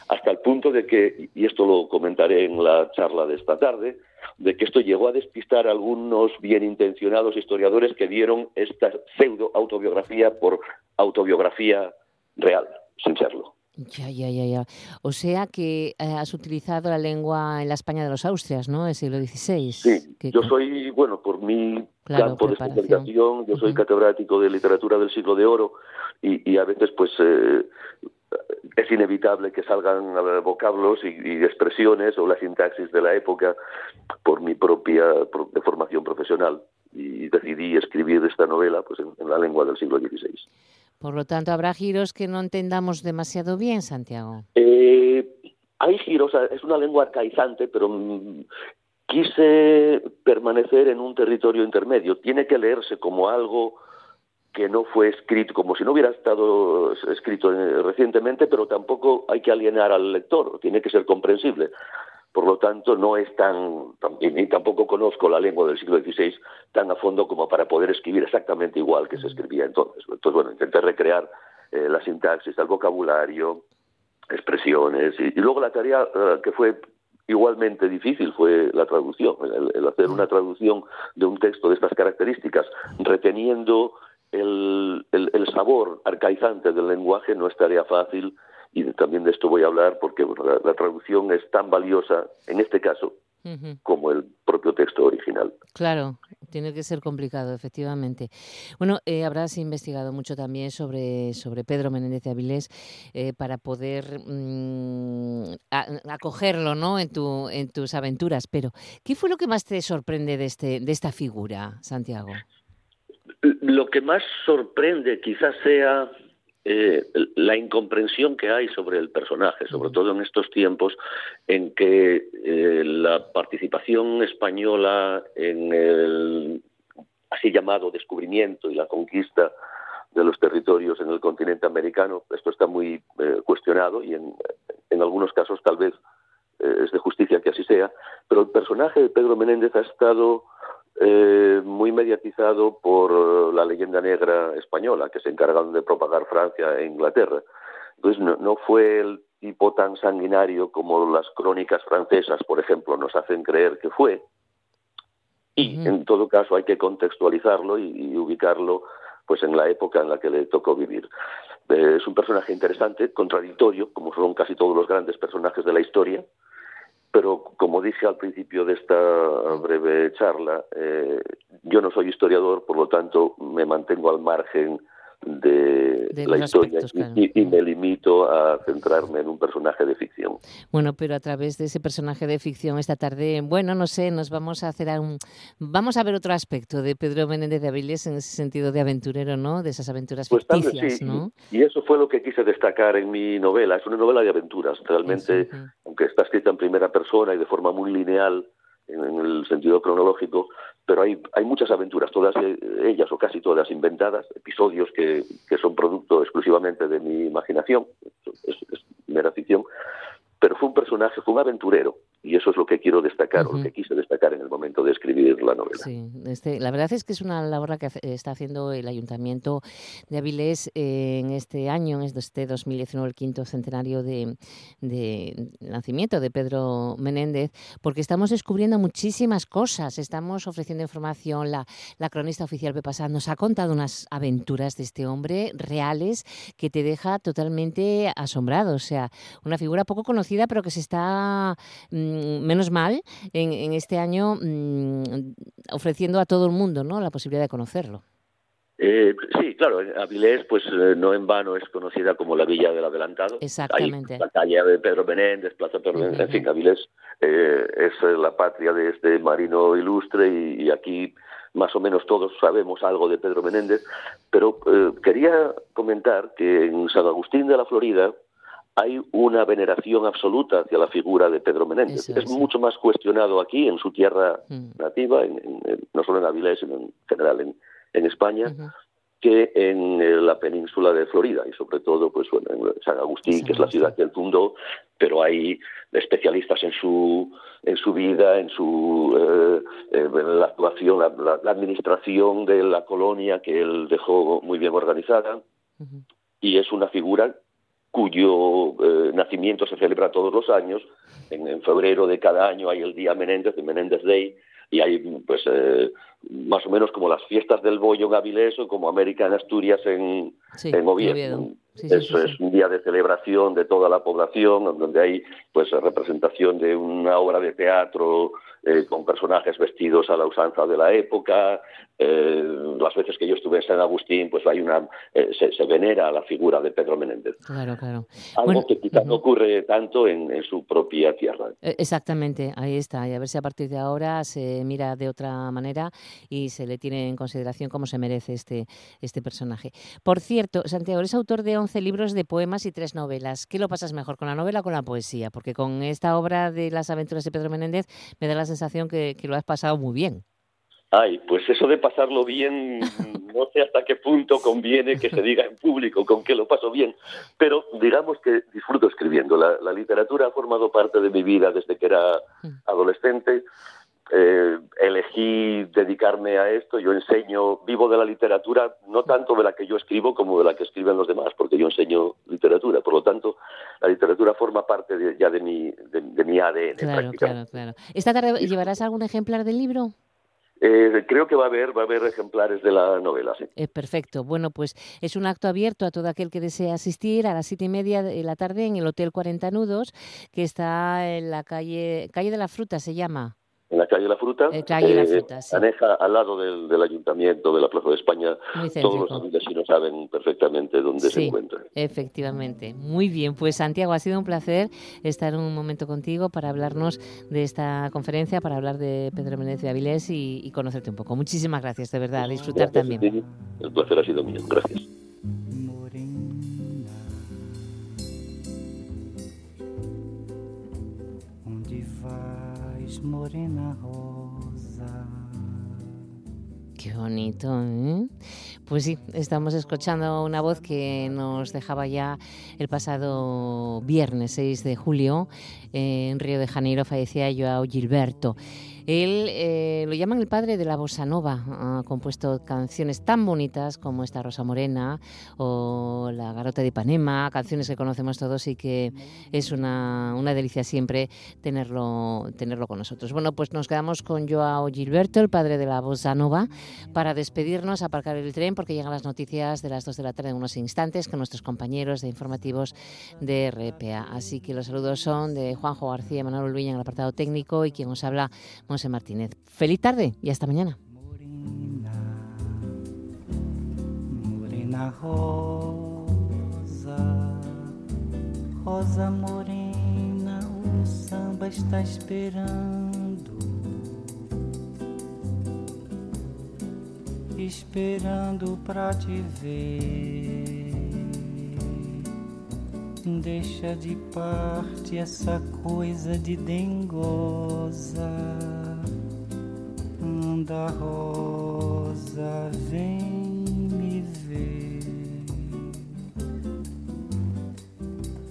hasta el punto de que, y esto lo comentaré en la charla de esta tarde, de que esto llegó a despistar a algunos bien intencionados historiadores que dieron esta pseudo autobiografía por autobiografía real, sin serlo. Ya, ya, ya, ya. O sea que eh, has utilizado la lengua en la España de los Austrias, ¿no? El siglo XVI. Sí, yo soy, bueno, por mi campo de especialización, yo soy catedrático de literatura del siglo de oro y, a veces, pues, eh, es inevitable que salgan vocablos y, expresiones o la sintaxis de la época por mi propia de formación profesional y decidí escribir esta novela pues en, la lengua del siglo XVI. Por lo tanto, ¿habrá giros que no entendamos demasiado bien, Santiago? Eh, hay giros, es una lengua arcaizante, pero mm, quise permanecer en un territorio intermedio. Tiene que leerse como algo que no fue escrito, como si no hubiera estado escrito recientemente, pero tampoco hay que alienar al lector, tiene que ser comprensible. Por lo tanto, no es tan, ni tampoco conozco la lengua del siglo XVI tan a fondo como para poder escribir exactamente igual que se escribía entonces. Entonces, bueno, intenté recrear eh, la sintaxis, el vocabulario, expresiones, y, luego la tarea eh, que fue igualmente difícil fue la traducción, el, hacer una traducción de un texto de estas características, reteniendo el, el, sabor arcaizante del lenguaje no es tarea fácil y también de esto voy a hablar porque la, traducción es tan valiosa en este caso como el propio texto original. Claro, tiene que ser complicado, efectivamente. Bueno, eh, habrás investigado mucho también sobre, sobre Pedro Menéndez de Avilés eh, para poder mm, acogerlo ¿no? en, tu, en tus aventuras, pero ¿qué fue lo que más te sorprende de, este, de esta figura, Santiago? Lo que más sorprende quizás sea eh, la incomprensión que hay sobre el personaje, sobre todo en estos tiempos en que eh, la participación española en el así llamado descubrimiento y la conquista de los territorios en el continente americano, esto está muy eh, cuestionado y en, en, algunos casos tal vez es de justicia que así sea, pero el personaje de Pedro Menéndez ha estado eh, muy mediatizado por la leyenda negra española, que se encargaron de propagar Francia e Inglaterra. Entonces no, fue el tipo tan sanguinario como las crónicas francesas, por ejemplo, nos hacen creer que fue. Y en todo caso hay que contextualizarlo y, ubicarlo pues en la época en la que le tocó vivir. Eh, es un personaje interesante, contradictorio, como son casi todos los grandes personajes de la historia, pero como dije al principio de esta breve charla, eh, yo no soy historiador, por lo tanto me mantengo al margen de, la historia y, me limito a centrarme en un personaje de ficción. Bueno, pero a través de ese personaje de ficción esta tarde, bueno, no sé, nos vamos a hacer un, vamos a ver otro aspecto de Pedro Menéndez de Avilés en ese sentido de aventurero, ¿no? De esas aventuras pues ficticias, ¿no? Y eso fue lo que quise destacar en mi novela. Es una novela de aventuras, realmente, aunque está escrita en primera persona y de forma muy lineal en el sentido cronológico, pero hay, hay muchas aventuras, todas ellas o casi todas inventadas, episodios que, que son producto exclusivamente de mi imaginación, es, es mera ficción, pero fue un personaje, fue un aventurero, y eso es lo que quiero destacar, o lo que quise destacar en el momento de escribir la novela. Sí, este, la verdad es que es una labor que está haciendo el Ayuntamiento de Avilés eh, en este año, en este 2019, el quinto centenario de, nacimiento de Pedro Menéndez, porque estamos descubriendo muchísimas cosas, estamos ofreciendo información, la, la cronista oficial Pepa nos ha contado unas aventuras de este hombre reales que te deja totalmente asombrado, o sea, una figura poco conocida pero que se está, mm, menos mal, en, este año mm, ofreciendo a todo el mundo ¿no? la posibilidad de conocerlo. Eh, sí, claro, Avilés, pues eh, no en vano es conocida como la Villa del Adelantado. Exactamente. la calle de Pedro Menéndez, Plaza Pedro Menéndez, en fin, Avilés eh, es la patria de este marino ilustre y, aquí más o menos todos sabemos algo de Pedro Menéndez, pero quería comentar que en San Agustín de la Florida, hay una veneración absoluta hacia la figura de Pedro Menéndez. es, mucho más cuestionado aquí, en su tierra mm. nativa, no solo en Avilés, sino en general en, España, que en eh, la península de Florida y sobre todo pues bueno, en San Agustín, que es la ciudad que él fundó, pero hay especialistas en su en su vida, en su eh, eh, la actuación, la, administración de la colonia que él dejó muy bien organizada. Y es una figura cuyo eh, nacimiento se celebra todos los años. En, febrero de cada año hay el Día Menéndez, de Menéndez Day, y hay pues eh, más o menos como las fiestas del bollo en Avilés o como América en Asturias en, en Oviedo. Eso es un día de celebración de toda la población, donde hay pues representación de una obra de teatro eh, con personajes vestidos a la usanza de la época, eh, las veces que yo estuve en San Agustín, pues hay una eh, se, venera la figura de Pedro Menéndez. Claro, claro. Algo que quizás no ocurre tanto en, su propia tierra. E, exactamente, ahí está. Y a ver si a partir de ahora se mira de otra manera y se le tiene en consideración como se merece este, este personaje. Por cierto, Santiago, eres autor de 11 libros de poemas y tres novelas. ¿Qué lo pasas mejor, con la novela o con la poesía? Porque con esta obra de las aventuras de Pedro Menéndez me da la sensación que lo has pasado muy bien. Ay, pues eso de pasarlo bien, no sé hasta qué punto conviene que se diga en público con que lo paso bien, pero digamos que disfruto escribiendo. La, literatura ha formado parte de mi vida desde que era adolescente. Eh, elegí dedicarme a esto, yo enseño, vivo de la literatura, no tanto de la que yo escribo como de la que escriben los demás, porque yo enseño literatura, por lo tanto, la literatura forma parte ya de mi, de, mi ADN. Claro, claro, claro. ¿Esta tarde llevarás algún ejemplar del libro? Eh, creo que va a haber va a haber ejemplares de la novela, sí. Eh, perfecto. Bueno, pues es un acto abierto a todo aquel que desee asistir a las siete y media de la tarde en el Hotel 40 Nudos, que está en la calle calle de la Fruta, se llama calle La Fruta, eh, calle La Fruta sí. aneja al lado del, del, ayuntamiento de la Plaza de España. Todos los vecinos saben perfectamente dónde se encuentra. Efectivamente, muy bien. Pues Santiago, ha sido un placer estar un momento contigo para hablarnos de esta conferencia, para hablar de Pedro Menéndez de Avilés y, conocerte un poco. Muchísimas gracias, de verdad, disfrutar también. El placer ha sido mío, gracias. Morena rosa. Qué bonito, ¿eh? Pues sí, estamos escuchando una voz que nos dejaba ya el pasado viernes 6 de julio. en Río de Janeiro fallecía Joao Gilberto. Él eh, lo llaman el padre de la bossa nova. Ha compuesto canciones tan bonitas como esta Rosa Morena o La Garota de Ipanema, canciones que conocemos todos y que es una, una delicia siempre tenerlo, tenerlo con nosotros. Bueno, pues nos quedamos con Joao Gilberto, el padre de la bossa nova, para despedirnos, aparcar el tren porque llegan las noticias de las 2 de la tarde en unos instantes con nuestros compañeros de informativos de RPA. Así que los saludos son de Juanjo García Manuel Ulviña en el apartado técnico y quien os habla José Martínez. Feliz tarde y hasta mañana. Morena, rosa, rosa morena, o samba está esperando, esperando pra te ver. Deixa de parte essa coisa de dengosa da rosa, vem me ver.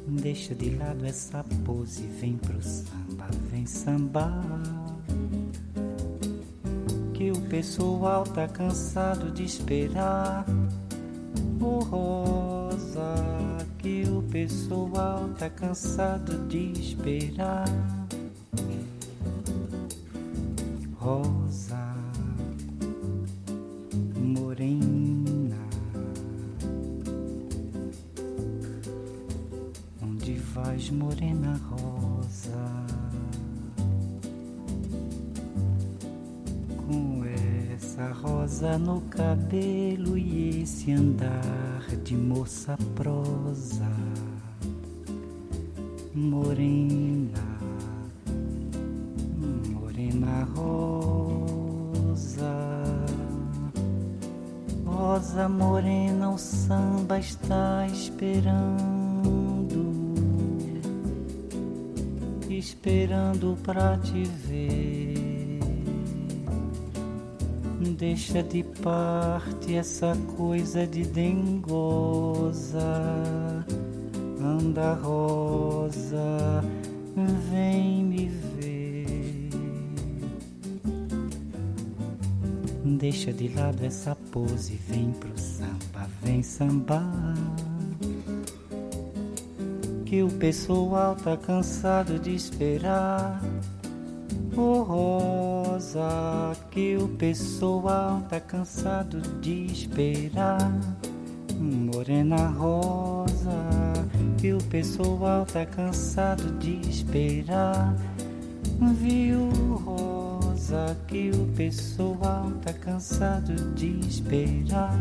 Deixa de lado essa pose, vem pro samba, vem sambar. Que o pessoal tá cansado de esperar. Oh, rosa, que o pessoal tá cansado de esperar. Rosa. Morena rosa. Com essa rosa no cabelo e esse andar de moça prosa, morena, pra te ver. Deixa de parte essa coisa de dengosa. Anda rosa, vem me ver. Deixa de lado essa pose, vem pro samba, vem sambar que o pessoal tá cansado de esperar. Oh Rosa, que o pessoal tá cansado de esperar. Morena Rosa, que o pessoal tá cansado de esperar. Viu Rosa, que o pessoal tá cansado de esperar.